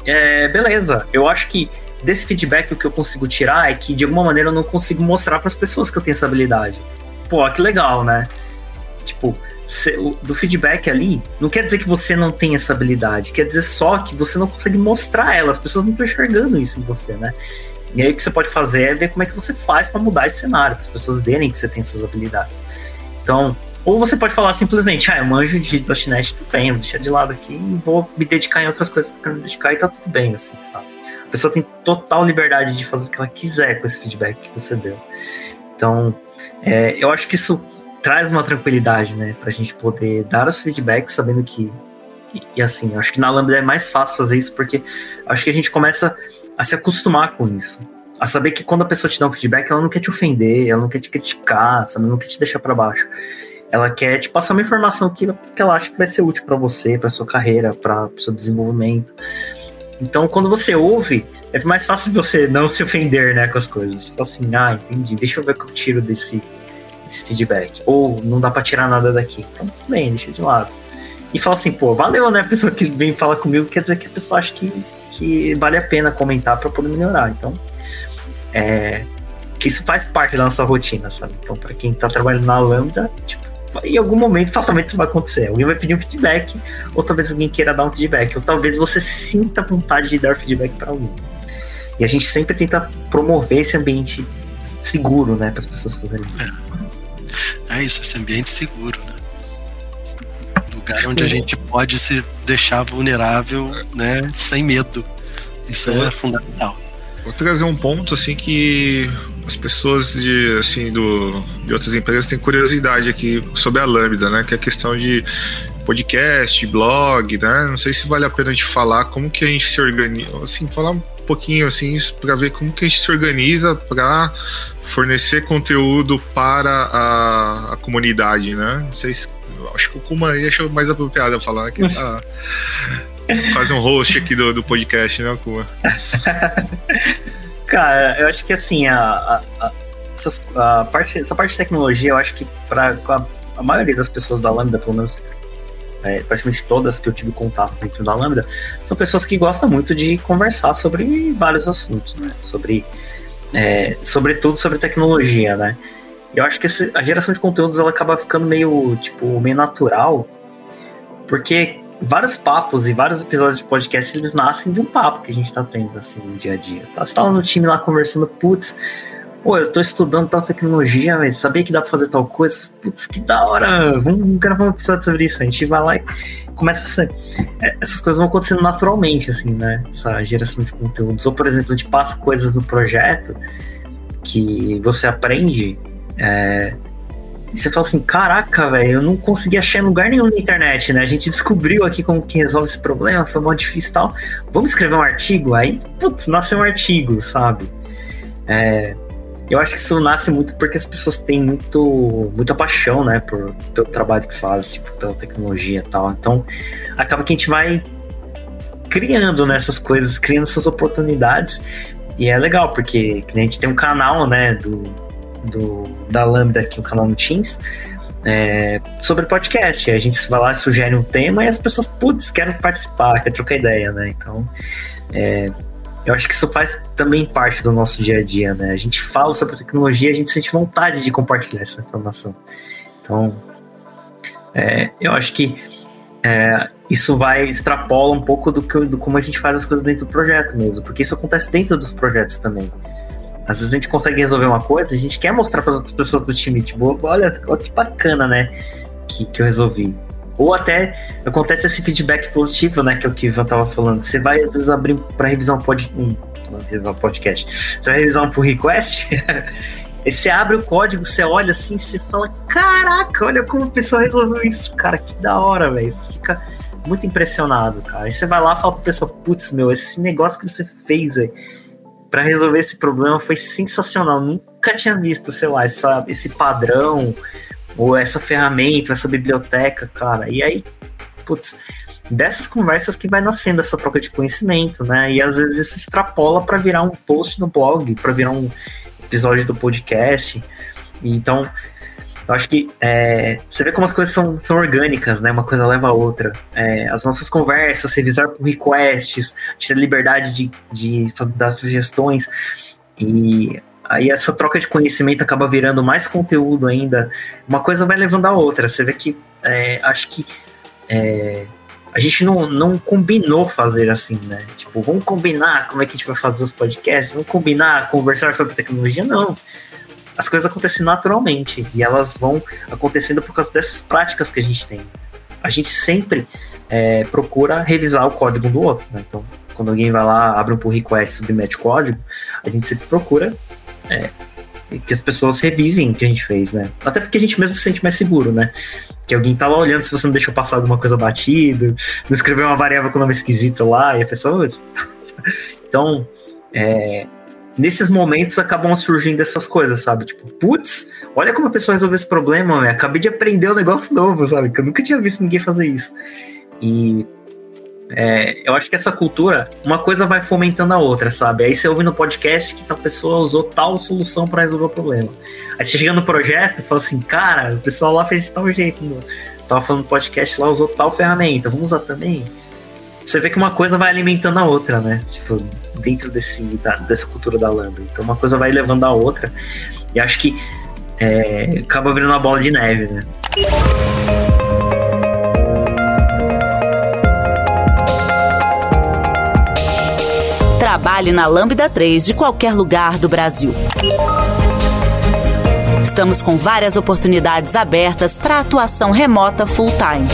é, beleza, eu acho que desse feedback o que eu consigo tirar é que de alguma maneira eu não consigo mostrar para as pessoas que eu tenho essa habilidade. Pô, que legal, né? Tipo, do feedback ali, não quer dizer que você não tem essa habilidade, quer dizer só que você não consegue mostrar ela, as pessoas não estão enxergando isso em você, né? E aí o que você pode fazer é ver como é que você faz para mudar esse cenário, para as pessoas verem que você tem essas habilidades. Então, ou você pode falar simplesmente, ah, eu manjo de .NET, tudo bem, vou deixar de lado aqui e vou me dedicar em outras coisas que eu quero me dedicar e tá tudo bem, assim, sabe? A pessoa tem total liberdade de fazer o que ela quiser com esse feedback que você deu. Então, é, eu acho que isso traz uma tranquilidade, né, pra gente poder dar os feedbacks sabendo que. E, e assim, acho que na Lambda é mais fácil fazer isso porque acho que a gente começa a se acostumar com isso. A saber que quando a pessoa te dá um feedback, ela não quer te ofender, ela não quer te criticar, sabe? Ela não quer te deixar para baixo. Ela quer te passar uma informação que, que ela acha que vai ser útil para você, para sua carreira, para seu desenvolvimento. Então, quando você ouve, é mais fácil você não se ofender, né, com as coisas. Fala assim, ah, entendi, deixa eu ver o que eu tiro desse, desse feedback. Ou não dá pra tirar nada daqui. Então, tudo bem, deixa de lado. E fala assim, pô, valeu, né, a pessoa que vem falar comigo, quer dizer que a pessoa acha que, que vale a pena comentar para poder melhorar. Então, é, que isso faz parte da nossa rotina, sabe? Então, para quem tá trabalhando na Lambda, tipo, em algum momento fatalmente isso vai acontecer. Alguém vai pedir um feedback, ou talvez alguém queira dar um feedback, ou talvez você sinta vontade de dar feedback para alguém. E a gente sempre tenta promover esse ambiente seguro, né, para as pessoas fazerem isso. É. é isso, esse ambiente seguro, né? Lugar onde a gente pode se deixar vulnerável, né, sem medo. Isso é fundamental. Vou trazer um ponto assim que as pessoas de, assim, do, de outras empresas têm curiosidade aqui sobre a Lambda, né? Que é a questão de podcast, blog, né? Não sei se vale a pena a gente falar como que a gente se organiza, assim, falar um pouquinho assim para ver como que a gente se organiza para fornecer conteúdo para a, a, comunidade, né? Não sei se acho que o Kuma aí achou mais apropriado falar que tá (laughs) quase um host aqui do, do podcast, né, Kuma? (laughs) Cara, eu acho que assim, a, a, a, essas, a parte, essa parte de tecnologia, eu acho que para a, maioria das pessoas da Lambda, pelo menos é, praticamente todas que eu tive contato dentro da Lambda, são pessoas que gostam muito de conversar sobre vários assuntos, né? Sobre, é, sobretudo sobre tecnologia, né? Eu acho que esse, a geração de conteúdos ela acaba ficando meio, tipo, meio natural, porque vários papos e vários episódios de podcast eles nascem de um papo que a gente tá tendo, assim, no dia a dia. Tá? Você tá lá no time lá conversando, putz, pô, eu tô estudando tal tecnologia, mas sabia que dá pra fazer tal coisa? Putz, que da hora, vamos gravar um episódio sobre isso. A gente vai lá e começa a ser. É, essas coisas vão acontecendo naturalmente, assim, né? Essa geração de conteúdos. Ou, por exemplo, a gente passa coisas do projeto que você aprende é, e você fala assim, caraca, velho, eu não consegui achar em lugar nenhum na internet, né? A gente descobriu aqui como que resolve esse problema, foi mó difícil e tal. Vamos escrever um artigo? Aí, putz, nasce um artigo, sabe? É, eu acho que isso nasce muito porque as pessoas têm muito, muita paixão, né, por, pelo trabalho que fazem, tipo, pela tecnologia e tal. Então, acaba que a gente vai criando nessas né, coisas, criando essas oportunidades. E é legal, porque a gente tem um canal, né, do, do, da Lambda aqui, o canal no Teams, é, sobre podcast. A gente vai lá, sugere um tema e as pessoas, putz, querem participar, querem trocar ideia, né? Então, é, eu acho que isso faz também parte do nosso dia a dia, né? A gente fala sobre tecnologia, a gente sente vontade de compartilhar essa informação. Então, é, eu acho que é, isso vai extrapola um pouco do, que, do como a gente faz as coisas dentro do projeto mesmo, porque isso acontece dentro dos projetos também. Às vezes a gente consegue resolver uma coisa, a gente quer mostrar para as outras pessoas do time, tipo, olha, olha que bacana, né? Que, que eu resolvi. Ou até acontece esse feedback positivo, né? Que é o que eu tava falando. Você vai, às vezes, abrir para revisar um, pod, um, revisar um podcast. Você vai revisar um pull request. (laughs) você abre o código, você olha assim, você fala: Caraca, olha como a pessoa resolveu isso, cara, que da hora, velho. Você fica muito impressionado, cara. Você vai lá e fala pra pessoa: Putz, meu, esse negócio que você fez, velho para resolver esse problema foi sensacional. Nunca tinha visto, sei lá, essa, esse padrão, ou essa ferramenta, essa biblioteca, cara. E aí, putz, dessas conversas que vai nascendo essa troca de conhecimento, né? E às vezes isso extrapola para virar um post no blog, para virar um episódio do podcast. Então, eu acho que é, você vê como as coisas são, são orgânicas, né? Uma coisa leva a outra. É, as nossas conversas, revisar por requests, ter liberdade de, de dar sugestões. E aí essa troca de conhecimento acaba virando mais conteúdo ainda. Uma coisa vai levando a outra. Você vê que é, acho que é, a gente não, não combinou fazer assim, né? Tipo, vamos combinar como é que a gente vai fazer os podcasts, vamos combinar conversar sobre tecnologia, não as coisas acontecem naturalmente e elas vão acontecendo por causa dessas práticas que a gente tem. A gente sempre é, procura revisar o código do outro, né? Então, quando alguém vai lá, abre um pull request, submete código, a gente sempre procura é, que as pessoas revisem o que a gente fez, né? Até porque a gente mesmo se sente mais seguro, né? Que alguém tá lá olhando se você não deixou passar alguma coisa batida, não escreveu uma variável com nome esquisito lá, e a pessoa. (laughs) então, é, nesses momentos acabam surgindo essas coisas, sabe? Tipo, putz, olha como a pessoa resolveu esse problema, né? acabei de aprender um negócio novo, sabe? Que eu nunca tinha visto ninguém fazer isso. E é, eu acho que essa cultura, uma coisa vai fomentando a outra, sabe? Aí você ouve no podcast que a pessoa usou tal solução para resolver o problema. Aí você chega no projeto e fala assim, cara, o pessoal lá fez de tal jeito. No... Tava falando no podcast lá, usou tal ferramenta, vamos usar também. Você vê que uma coisa vai alimentando a outra, né? Tipo, dentro desse, da, dessa cultura da Lambda. Então uma coisa vai levando a outra. E acho que é, acaba virando uma bola de neve, né? Trabalhe na Lambda 3 de qualquer lugar do Brasil. Estamos com várias oportunidades abertas para atuação remota full-time.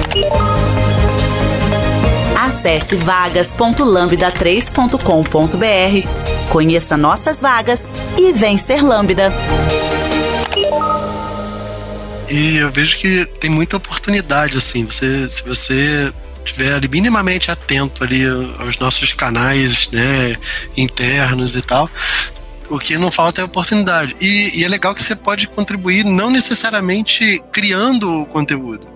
Acesse vagas.lambda3.com.br, conheça nossas vagas e vem ser Lambda. E eu vejo que tem muita oportunidade, assim, você, se você estiver minimamente atento ali aos nossos canais, né, internos e tal, o que não falta é oportunidade. E, e, é legal que você pode contribuir não necessariamente criando o conteúdo.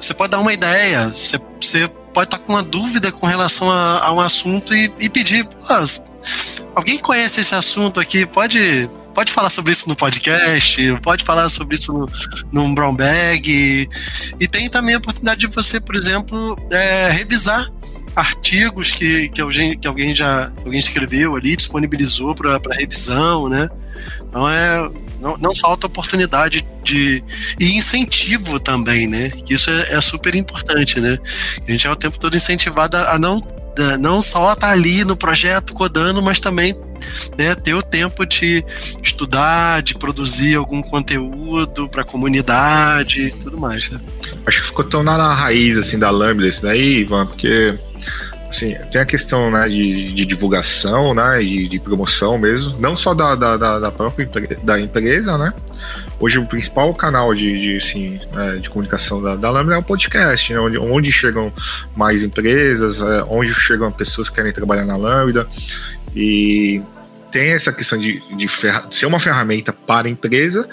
Você pode dar uma ideia, você, você pode estar com uma dúvida com relação a, a um assunto e, e pedir, alguém conhece esse assunto aqui, pode pode falar sobre isso no podcast, pode falar sobre isso no, no Brown Bag. E tem também a oportunidade de você, por exemplo, é, revisar artigos que, que, alguém, que alguém já alguém escreveu ali, disponibilizou para revisão, né? Então é não, não falta oportunidade de e incentivo também, né? Isso é, é super importante, né? A gente é o tempo todo incentivado a, a não não só estar tá ali no projeto codando, mas também né, ter o tempo de estudar, de produzir algum conteúdo para a comunidade e tudo mais. Né? Acho que ficou tão na raiz assim da Lambda isso daí, Ivan, porque assim, tem a questão né, de, de divulgação, né, de, de, promoção mesmo, não só da, da, da própria da empresa, né? Hoje o principal canal de, de, assim, é, de comunicação da, da Lambda é o podcast, né, onde, onde chegam mais empresas, é, onde chegam pessoas que querem trabalhar na Lambda e tem essa questão de, de, de ser uma ferramenta para a empresa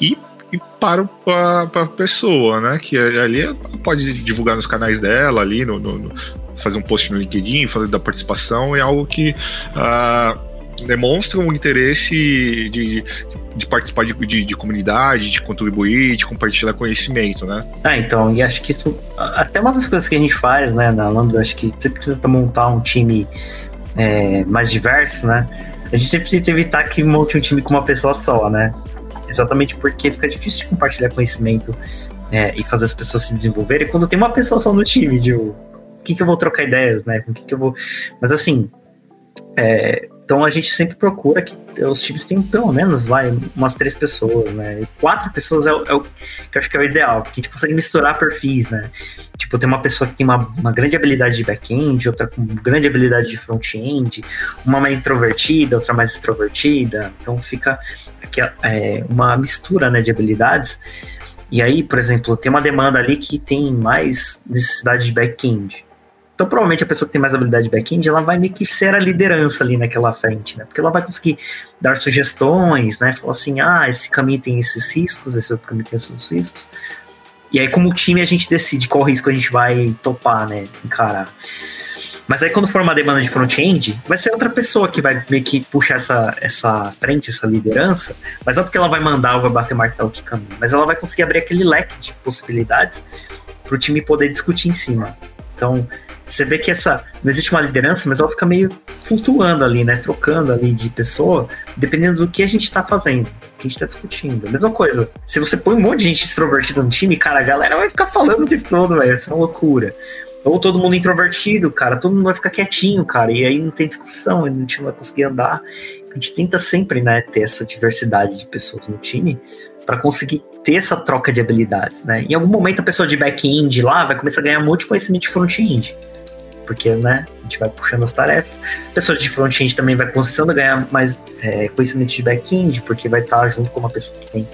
e e para, para a pessoa, né? Que ali pode divulgar nos canais dela, ali no, no, fazer um post no LinkedIn, falando da participação, é algo que uh, demonstra um interesse de, de participar de, de, de, comunidade, de contribuir, de compartilhar conhecimento, né? Ah, então, e acho que isso, até uma das coisas que a gente faz, né, na Lambda, acho que sempre tenta montar um time é, mais diverso, né? A gente sempre tenta evitar que monte um time com uma pessoa só, né? Exatamente porque fica difícil de compartilhar conhecimento é, e fazer as pessoas se desenvolverem quando tem uma pessoa só no time, de que, que eu vou trocar ideias, né? Com que, que eu vou. Mas assim, é, então a gente sempre procura que os times tenham pelo menos lá umas três pessoas, né? E quatro pessoas é o, é o, que eu acho que é o ideal, porque a gente consegue misturar perfis, né? Tipo, tem uma pessoa que tem uma, uma grande habilidade de back-end, outra com grande habilidade de front-end, uma mais introvertida, outra mais extrovertida. Então fica aqui, é, uma mistura né, de habilidades. E aí, por exemplo, tem uma demanda ali que tem mais necessidade de back-end. Então, provavelmente a pessoa que tem mais habilidade de back-end, ela vai meio que ser a liderança ali naquela frente, né? Porque ela vai conseguir dar sugestões, né? Falar assim, ah, esse caminho tem esses riscos, esse outro caminho tem esses riscos. E aí, como time, a gente decide qual risco a gente vai topar, né? Encarar. Mas aí, quando for uma demanda de front-end, vai ser outra pessoa que vai meio que puxar essa, essa frente, essa liderança. Mas não porque ela vai mandar ou vai bater martelo que caminho, mas ela vai conseguir abrir aquele leque de possibilidades para o time poder discutir em cima. Então, você vê que essa não existe uma liderança, mas ela fica meio flutuando ali, né? Trocando ali de pessoa, dependendo do que a gente está fazendo, que a gente está discutindo. A mesma coisa. Se você põe um monte de gente extrovertida no time, cara, a galera vai ficar falando o tempo todo, velho. Isso é uma loucura. Ou todo mundo introvertido, cara, todo mundo vai ficar quietinho, cara, e aí não tem discussão, a gente não vai conseguir andar. A gente tenta sempre, né, ter essa diversidade de pessoas no time para conseguir ter essa troca de habilidades, né? Em algum momento a pessoa de back-end lá vai começar a ganhar muito conhecimento de front-end porque né, a gente vai puxando as tarefas. A pessoa de front-end também vai começando a ganhar mais é, conhecimento de back-end, porque vai estar junto com uma pessoa que tem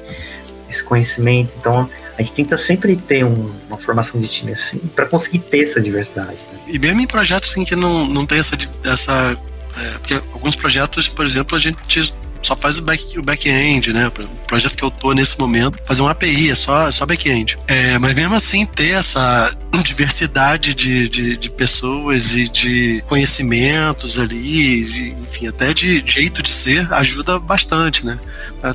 esse conhecimento. Então, a gente tenta sempre ter um, uma formação de time assim, para conseguir ter essa diversidade. Né? E mesmo em projetos em que não, não tem essa. essa é, porque alguns projetos, por exemplo, a gente só faz o back-end, o back né? O projeto que eu tô nesse momento, fazer uma API, é só, é só back-end. É, mas mesmo assim, ter essa (laughs) diversidade de, de, de pessoas e de conhecimentos ali, de, enfim, até de jeito de ser, ajuda bastante, né?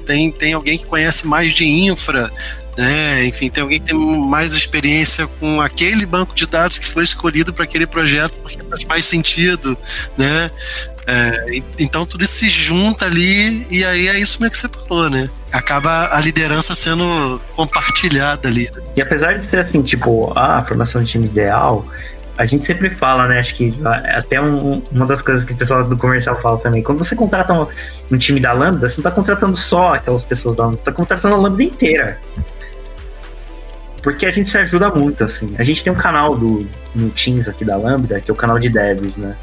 Tem, tem alguém que conhece mais de infra, né? Enfim, tem alguém que tem mais experiência com aquele banco de dados que foi escolhido para aquele projeto porque faz mais sentido, né? É, então tudo isso se junta ali e aí é isso mesmo que você falou, né? Acaba a liderança sendo compartilhada ali. E apesar de ser assim, tipo, a formação de time ideal, a gente sempre fala, né? Acho que até um, uma das coisas que o pessoal do comercial fala também. Quando você contrata um, um time da Lambda, você não está contratando só aquelas pessoas da Lambda, você está contratando a Lambda inteira. Porque a gente se ajuda muito, assim. A gente tem um canal do, no Teams aqui da Lambda, que é o canal de devs, né?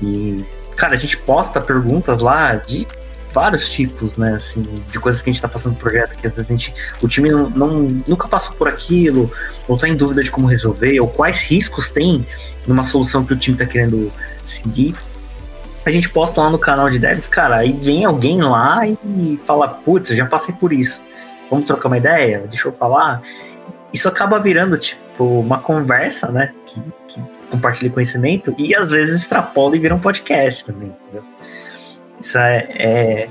E cara, a gente posta perguntas lá de vários tipos, né, assim, de coisas que a gente tá passando no projeto, que às vezes a gente, o time não, não, nunca passou por aquilo, ou tá em dúvida de como resolver, ou quais riscos tem numa solução que o time tá querendo seguir. A gente posta lá no canal de devs, cara, aí vem alguém lá e fala, putz, eu já passei por isso, vamos trocar uma ideia? Deixa eu falar. Isso acaba virando, tipo, uma conversa, né? Que, que compartilha conhecimento e às vezes extrapola e vira um podcast também, entendeu? Isso é, é,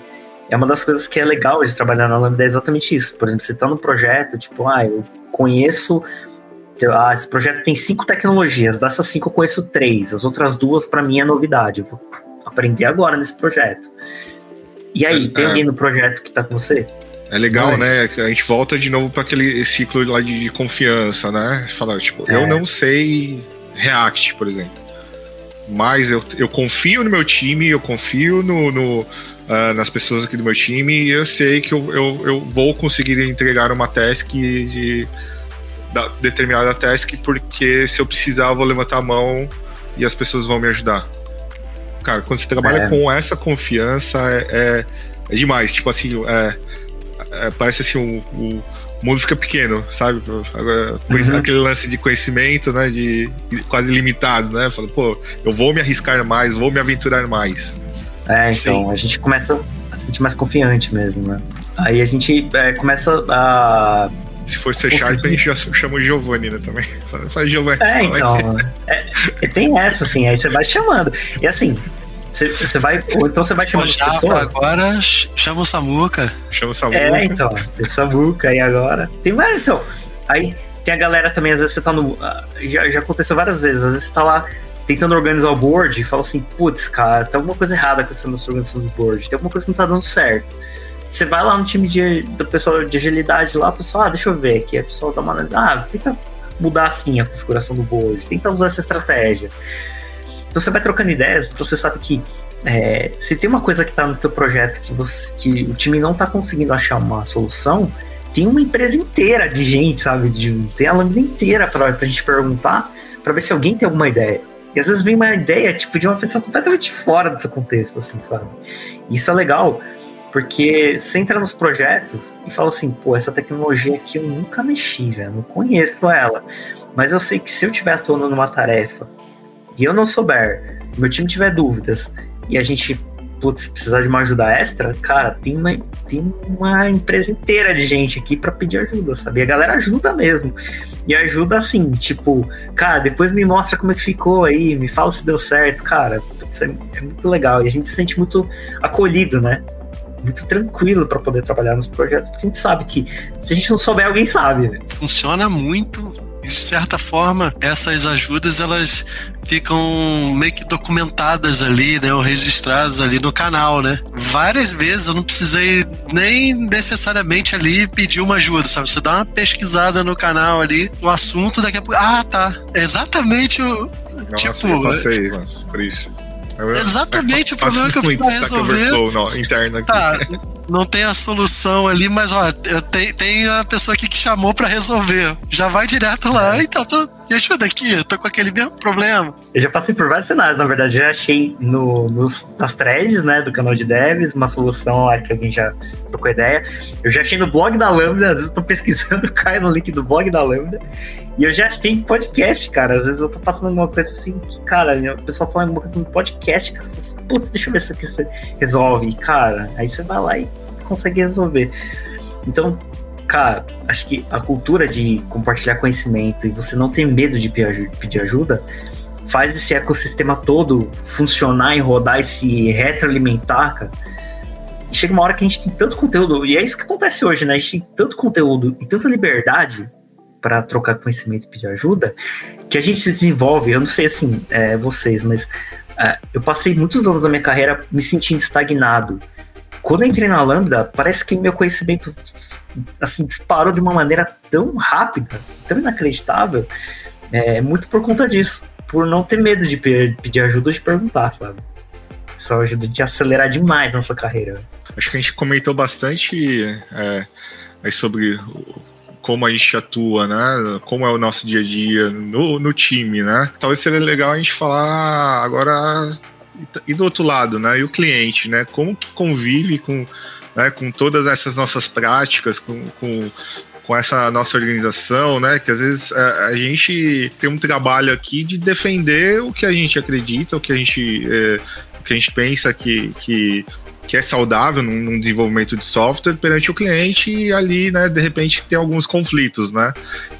é uma das coisas que é legal de trabalhar na Lambda é exatamente isso. Por exemplo, você está no projeto, tipo, ah, eu conheço. Ah, esse projeto tem cinco tecnologias, dessas cinco eu conheço três, as outras duas para mim é novidade. Eu vou aprender agora nesse projeto. E aí, é, tem alguém no projeto que está com você? É legal, né? A gente volta de novo para aquele ciclo lá de, de confiança, né? Falar, tipo, é. eu não sei React, por exemplo. Mas eu, eu confio no meu time, eu confio no, no uh, nas pessoas aqui do meu time e eu sei que eu, eu, eu vou conseguir entregar uma task de, da, determinada task, porque se eu precisar, eu vou levantar a mão e as pessoas vão me ajudar. Cara, quando você trabalha é. com essa confiança, é, é, é demais. Tipo assim, é, é, parece assim, o, o, mundo fica pequeno, sabe? Uhum. Aquele lance de conhecimento, né? De, quase limitado, né? Fala, pô, eu vou me arriscar mais, vou me aventurar mais. É, então, Sim. a gente começa a se sentir mais confiante mesmo, né? Aí a gente é, começa a se for C Sharp, a gente já chama o Giovanni, né, também. (laughs) Faz Giovanni. É, então. É, tem essa, assim, aí você vai chamando. E assim, você vai. Ou então você vai chamar as pessoas. Agora chama o Samuca. Chama o Samuca. É, então. Tem Samuca aí agora. Tem mais, então. Aí tem a galera também, às vezes você tá no. Ah, já, já aconteceu várias vezes, às vezes você tá lá tentando organizar o board e fala assim, putz, cara, tem alguma coisa errada com essa organização do board, tem alguma coisa que não tá dando certo. Você vai lá no time de, do pessoal de agilidade lá, o pessoal, ah, deixa eu ver aqui, a pessoa dá uma. Ah, tenta mudar assim a configuração do board, tenta usar essa estratégia. Então você vai trocando ideias, então você sabe que é, se tem uma coisa que está no teu projeto que, você, que o time não está conseguindo achar uma solução, tem uma empresa inteira de gente, sabe? De, tem a lâmina inteira para a gente perguntar, para ver se alguém tem alguma ideia. E às vezes vem uma ideia, tipo, de uma pessoa completamente fora desse contexto, assim, sabe? Isso é legal, porque você entra nos projetos e fala assim, pô, essa tecnologia aqui eu nunca mexi, velho, não conheço ela. Mas eu sei que se eu tiver atuando numa tarefa e eu não souber, meu time tiver dúvidas e a gente putz, precisar de uma ajuda extra, cara, tem uma, tem uma empresa inteira de gente aqui para pedir ajuda, sabe? A galera ajuda mesmo. E ajuda assim, tipo, cara, depois me mostra como é que ficou aí, me fala se deu certo, cara. Putz, é, é muito legal. E a gente se sente muito acolhido, né? Muito tranquilo para poder trabalhar nos projetos, porque a gente sabe que se a gente não souber, alguém sabe. Né? Funciona muito de certa forma, essas ajudas elas ficam meio que documentadas ali, né, ou registradas ali no canal, né? Várias vezes eu não precisei nem necessariamente ali pedir uma ajuda, sabe? Você dá uma pesquisada no canal ali, o assunto daqui a pouco, ah, tá, exatamente o Nossa, tipo, eu passei, mano, isso. Exatamente o problema que eu fui resolver. Não, interno aqui. Tá, não tem a solução ali, mas ó, tem, tem a pessoa aqui que chamou para resolver. Já vai direto lá, é. então tô, me ajuda aqui, eu tô com aquele mesmo problema. Eu já passei por vários cenários, na verdade, já achei no, nos, nas threads, né, do canal de devs, uma solução lá que alguém já trocou ideia. Eu já achei no blog da Lambda, às vezes eu tô pesquisando, (laughs) caio no link do blog da Lambda. E eu já achei podcast, cara. Às vezes eu tô passando alguma coisa assim que, cara, o pessoal fala alguma coisa no podcast, cara. Assim, Putz, deixa eu ver se você resolve. Cara, aí você vai lá e consegue resolver. Então, cara, acho que a cultura de compartilhar conhecimento e você não ter medo de pedir ajuda faz esse ecossistema todo funcionar e rodar e se retroalimentar, cara. Chega uma hora que a gente tem tanto conteúdo, e é isso que acontece hoje, né? A gente tem tanto conteúdo e tanta liberdade para trocar conhecimento e pedir ajuda, que a gente se desenvolve. Eu não sei assim, é, vocês, mas é, eu passei muitos anos da minha carreira me sentindo estagnado. Quando eu entrei na Lambda, parece que meu conhecimento assim disparou de uma maneira tão rápida, tão inacreditável, é, muito por conta disso, por não ter medo de pedir ajuda ou de perguntar, sabe? Isso ajuda de acelerar demais nossa carreira. Acho que a gente comentou bastante é, sobre como a gente atua, né? Como é o nosso dia a dia no, no time, né? Talvez seria legal a gente falar agora e do outro lado, né? E o cliente, né? Como que convive com, né, com todas essas nossas práticas, com, com, com essa nossa organização, né? Que às vezes a, a, gente tem um trabalho aqui de defender o que a gente acredita, o que a gente, é, o que a gente pensa que, que que é saudável num, num, desenvolvimento de software perante o cliente e ali, né, de repente tem alguns conflitos, né?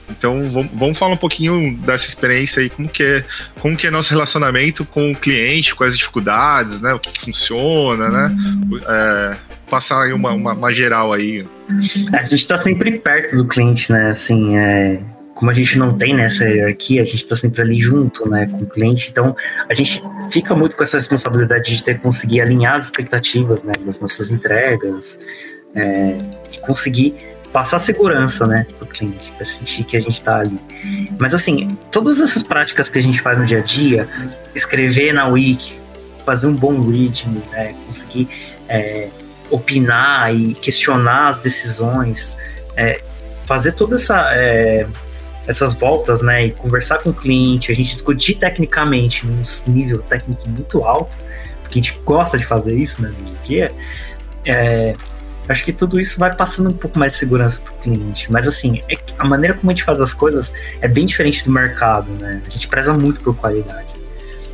Então vamos, vamos falar um pouquinho dessa experiência aí, como que é, como que é nosso relacionamento com o cliente, com as dificuldades, né? O que, que funciona, né? É, passar aí uma, uma, uma geral aí. É, a gente está sempre perto do cliente, né? Assim, é, como a gente não tem nessa hierarquia, a gente está sempre ali junto, né, com o cliente. Então, a gente fica muito com essa responsabilidade de ter conseguir alinhar as expectativas, né, das nossas entregas é, e conseguir passar segurança, né, para o cliente, para sentir que a gente está ali. Mas assim, todas essas práticas que a gente faz no dia a dia, escrever na wiki, fazer um bom ritmo, né, conseguir é, opinar e questionar as decisões, é, fazer toda essa é, essas voltas, né, e conversar com o cliente, a gente discutir tecnicamente num nível técnico muito alto, porque a gente gosta de fazer isso, né, no dia é, acho que tudo isso vai passando um pouco mais de segurança para o cliente. Mas assim, é a maneira como a gente faz as coisas é bem diferente do mercado, né? A gente preza muito por qualidade.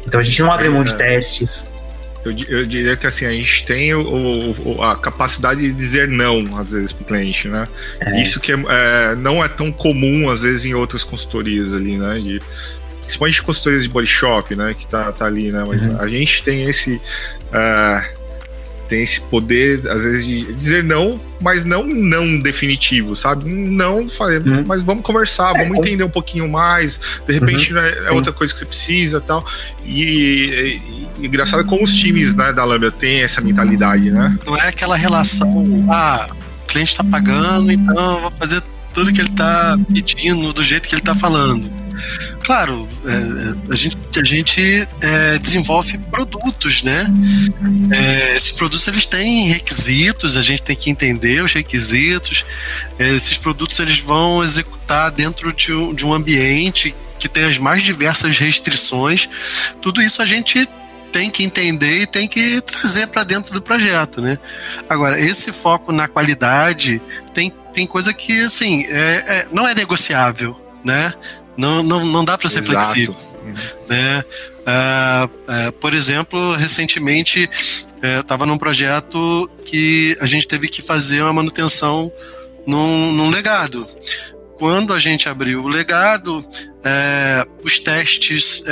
Então a gente não abre mão de é. testes, eu, eu diria que assim, a gente tem o, o, a capacidade de dizer não, às vezes, para o cliente, né? É. Isso que é, é, não é tão comum, às vezes, em outras consultorias ali, né? De, principalmente consultorias de body shop, né? Que tá, tá ali, né? Mas uhum. a gente tem esse. Uh, tem esse poder, às vezes, de dizer não, mas não não definitivo, sabe? Não, falei, uhum. mas vamos conversar, é, vamos entender um pouquinho mais, de repente uhum. né, é outra coisa que você precisa tal. E, e, e engraçado como os times né, da Lambda têm essa mentalidade, né? Não é aquela relação, ah, o cliente está pagando, então eu vou fazer tudo que ele está pedindo do jeito que ele está falando Claro, é, a gente, a gente é, desenvolve produtos, né? É, esses produtos eles têm requisitos, a gente tem que entender os requisitos. É, esses produtos eles vão executar dentro de um, de um ambiente que tem as mais diversas restrições. Tudo isso a gente tem que entender e tem que trazer para dentro do projeto, né? Agora, esse foco na qualidade tem, tem coisa que, assim, é, é não é negociável, né? Não, não, não dá para ser Exato. flexível. Uhum. Né? Uh, uh, por exemplo, recentemente estava num projeto que a gente teve que fazer uma manutenção num, num legado. Quando a gente abriu o legado, os testes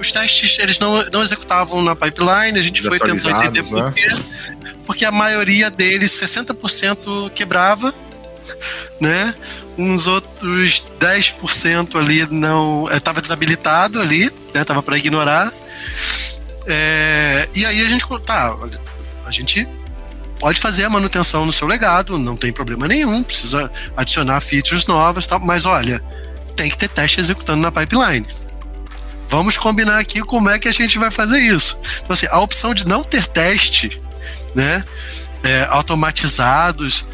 os testes eles não, não executavam na pipeline, a gente foi tentando entender por né? quê. Porque a maioria deles, 60% quebrava, né? uns outros 10% ali não estava é, desabilitado ali, né? Tava para ignorar. É, e aí a gente tá, a gente pode fazer a manutenção no seu legado, não tem problema nenhum, precisa adicionar features novas, tal, mas olha, tem que ter teste executando na pipeline. Vamos combinar aqui como é que a gente vai fazer isso. Então, assim, a opção de não ter teste, né, é, automatizados,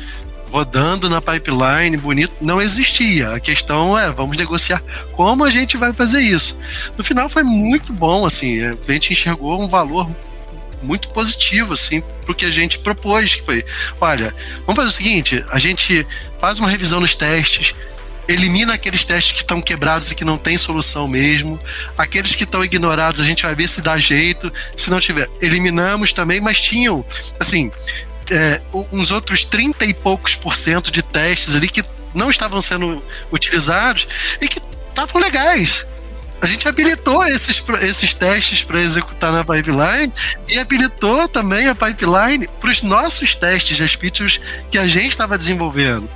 rodando na pipeline, bonito, não existia. A questão é, vamos negociar como a gente vai fazer isso. No final foi muito bom, assim, a gente enxergou um valor muito positivo, assim, pro que a gente propôs, que foi, olha, vamos fazer o seguinte, a gente faz uma revisão nos testes, elimina aqueles testes que estão quebrados e que não tem solução mesmo. Aqueles que estão ignorados, a gente vai ver se dá jeito. Se não tiver, eliminamos também, mas tinham, assim, é, uns outros 30 e poucos por cento de testes ali que não estavam sendo utilizados e que estavam legais. A gente habilitou esses, esses testes para executar na pipeline e habilitou também a pipeline para os nossos testes das features que a gente estava desenvolvendo.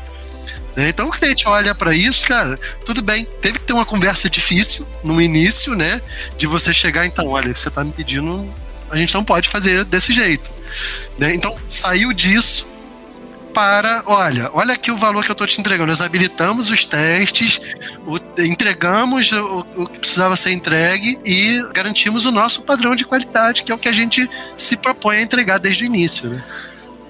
Né? Então o cliente olha para isso, cara, tudo bem, teve que ter uma conversa difícil no início, né? De você chegar, então, olha, você está me pedindo, a gente não pode fazer desse jeito. Né? Então, saiu disso para, olha, olha aqui o valor que eu estou te entregando. Nós habilitamos os testes, o, entregamos o, o, que precisava ser entregue e garantimos o nosso padrão de qualidade, que é o que a gente se propõe a entregar desde o início. Né?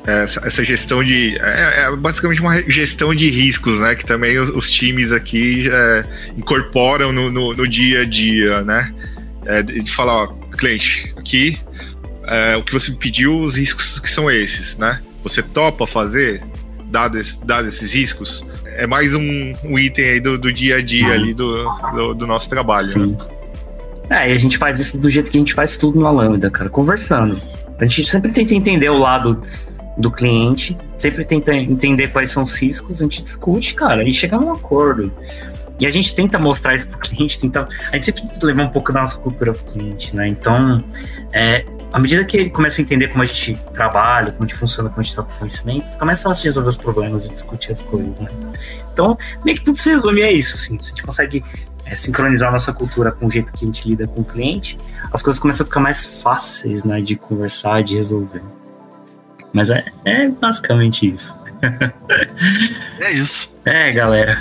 Essa, essa, gestão de. É, é, basicamente uma gestão de riscos, né? Que também os, os times aqui é, incorporam no, no, no, dia a dia, né? É, de falar, ó, cliente, aqui é, o que você me pediu, os riscos que são esses, né? Você topa fazer, dados, dados esses riscos? É mais um, um item aí do, do, dia a dia ali do, do, do nosso trabalho. Sim. Né? É, e a gente faz isso do jeito que a gente faz tudo na Lambda, cara, conversando. A gente sempre tenta entender o lado do cliente, sempre tenta entender quais são os riscos, a gente discute, cara, e chega num acordo. E a gente tenta mostrar isso pro cliente, tenta, a gente sempre levar um pouco da nossa cultura pro cliente, né? Então, é, à medida que ele começa a entender como a gente trabalha, como a gente funciona, como a gente troca conhecimento, fica mais fácil de resolver os problemas e discutir as coisas, né? Então, meio que tudo se resume a isso, assim. Se a gente consegue é, sincronizar a nossa cultura com o jeito que a gente lida com o cliente, as coisas começam a ficar mais fáceis, né, de conversar, de resolver. Mas é, é basicamente isso. (laughs) é isso. É, galera.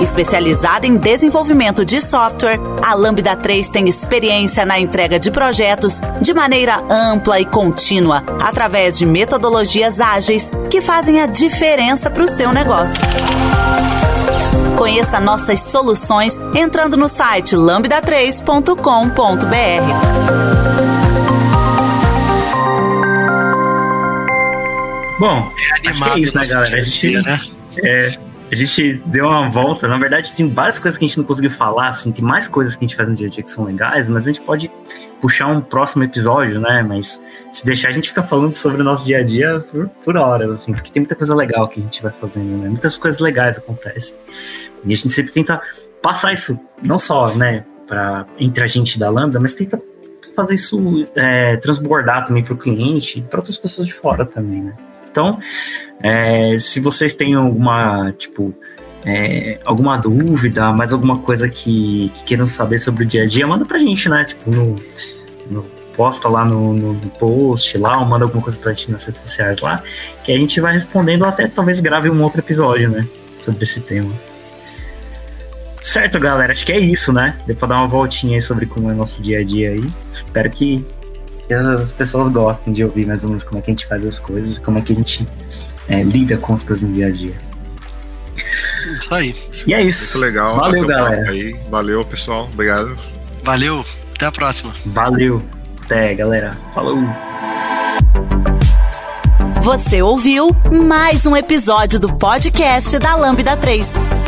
Especializada em desenvolvimento de software, a Lambda 3 tem experiência na entrega de projetos de maneira ampla e contínua, através de metodologias ágeis que fazem a diferença para o seu negócio. Conheça nossas soluções entrando no site lambda3.com.br. Bom, é acho que é isso, né, galera? A gente, né? É, a gente deu uma volta. Na verdade, tem várias coisas que a gente não conseguiu falar, assim, tem mais coisas que a gente faz no dia a dia que são legais, mas a gente pode puxar um próximo episódio, né? Mas se deixar, a gente fica falando sobre o nosso dia a dia por, por horas, assim, porque tem muita coisa legal que a gente vai fazendo, né? Muitas coisas legais acontecem. E a gente sempre tenta passar isso, não só, né, pra, entre a gente da Lambda, mas tenta fazer isso é, transbordar também para o cliente e para outras pessoas de fora também, né? Então, é, se vocês têm alguma, tipo, é, alguma dúvida, mais alguma coisa que, que queiram saber sobre o dia a dia, manda pra gente, né? Tipo, no, no posta lá no, no, post lá, ou manda alguma coisa pra gente nas redes sociais lá, que a gente vai respondendo até talvez grave um outro episódio, né? Sobre esse tema. Certo, galera, acho que é isso, né? Deu pra dar uma voltinha aí sobre como é o nosso dia a dia aí. Espero que, que as pessoas gostem de ouvir mais ou menos como é que a gente faz as coisas como é que a gente é, lida com as coisas no dia a dia. Isso aí. E é isso. Muito legal. Valeu, galera. Aí. Valeu, pessoal. Obrigado. Valeu. Até a próxima. Valeu. Até, galera. Falou. Você ouviu mais um episódio do podcast da Lambda 3.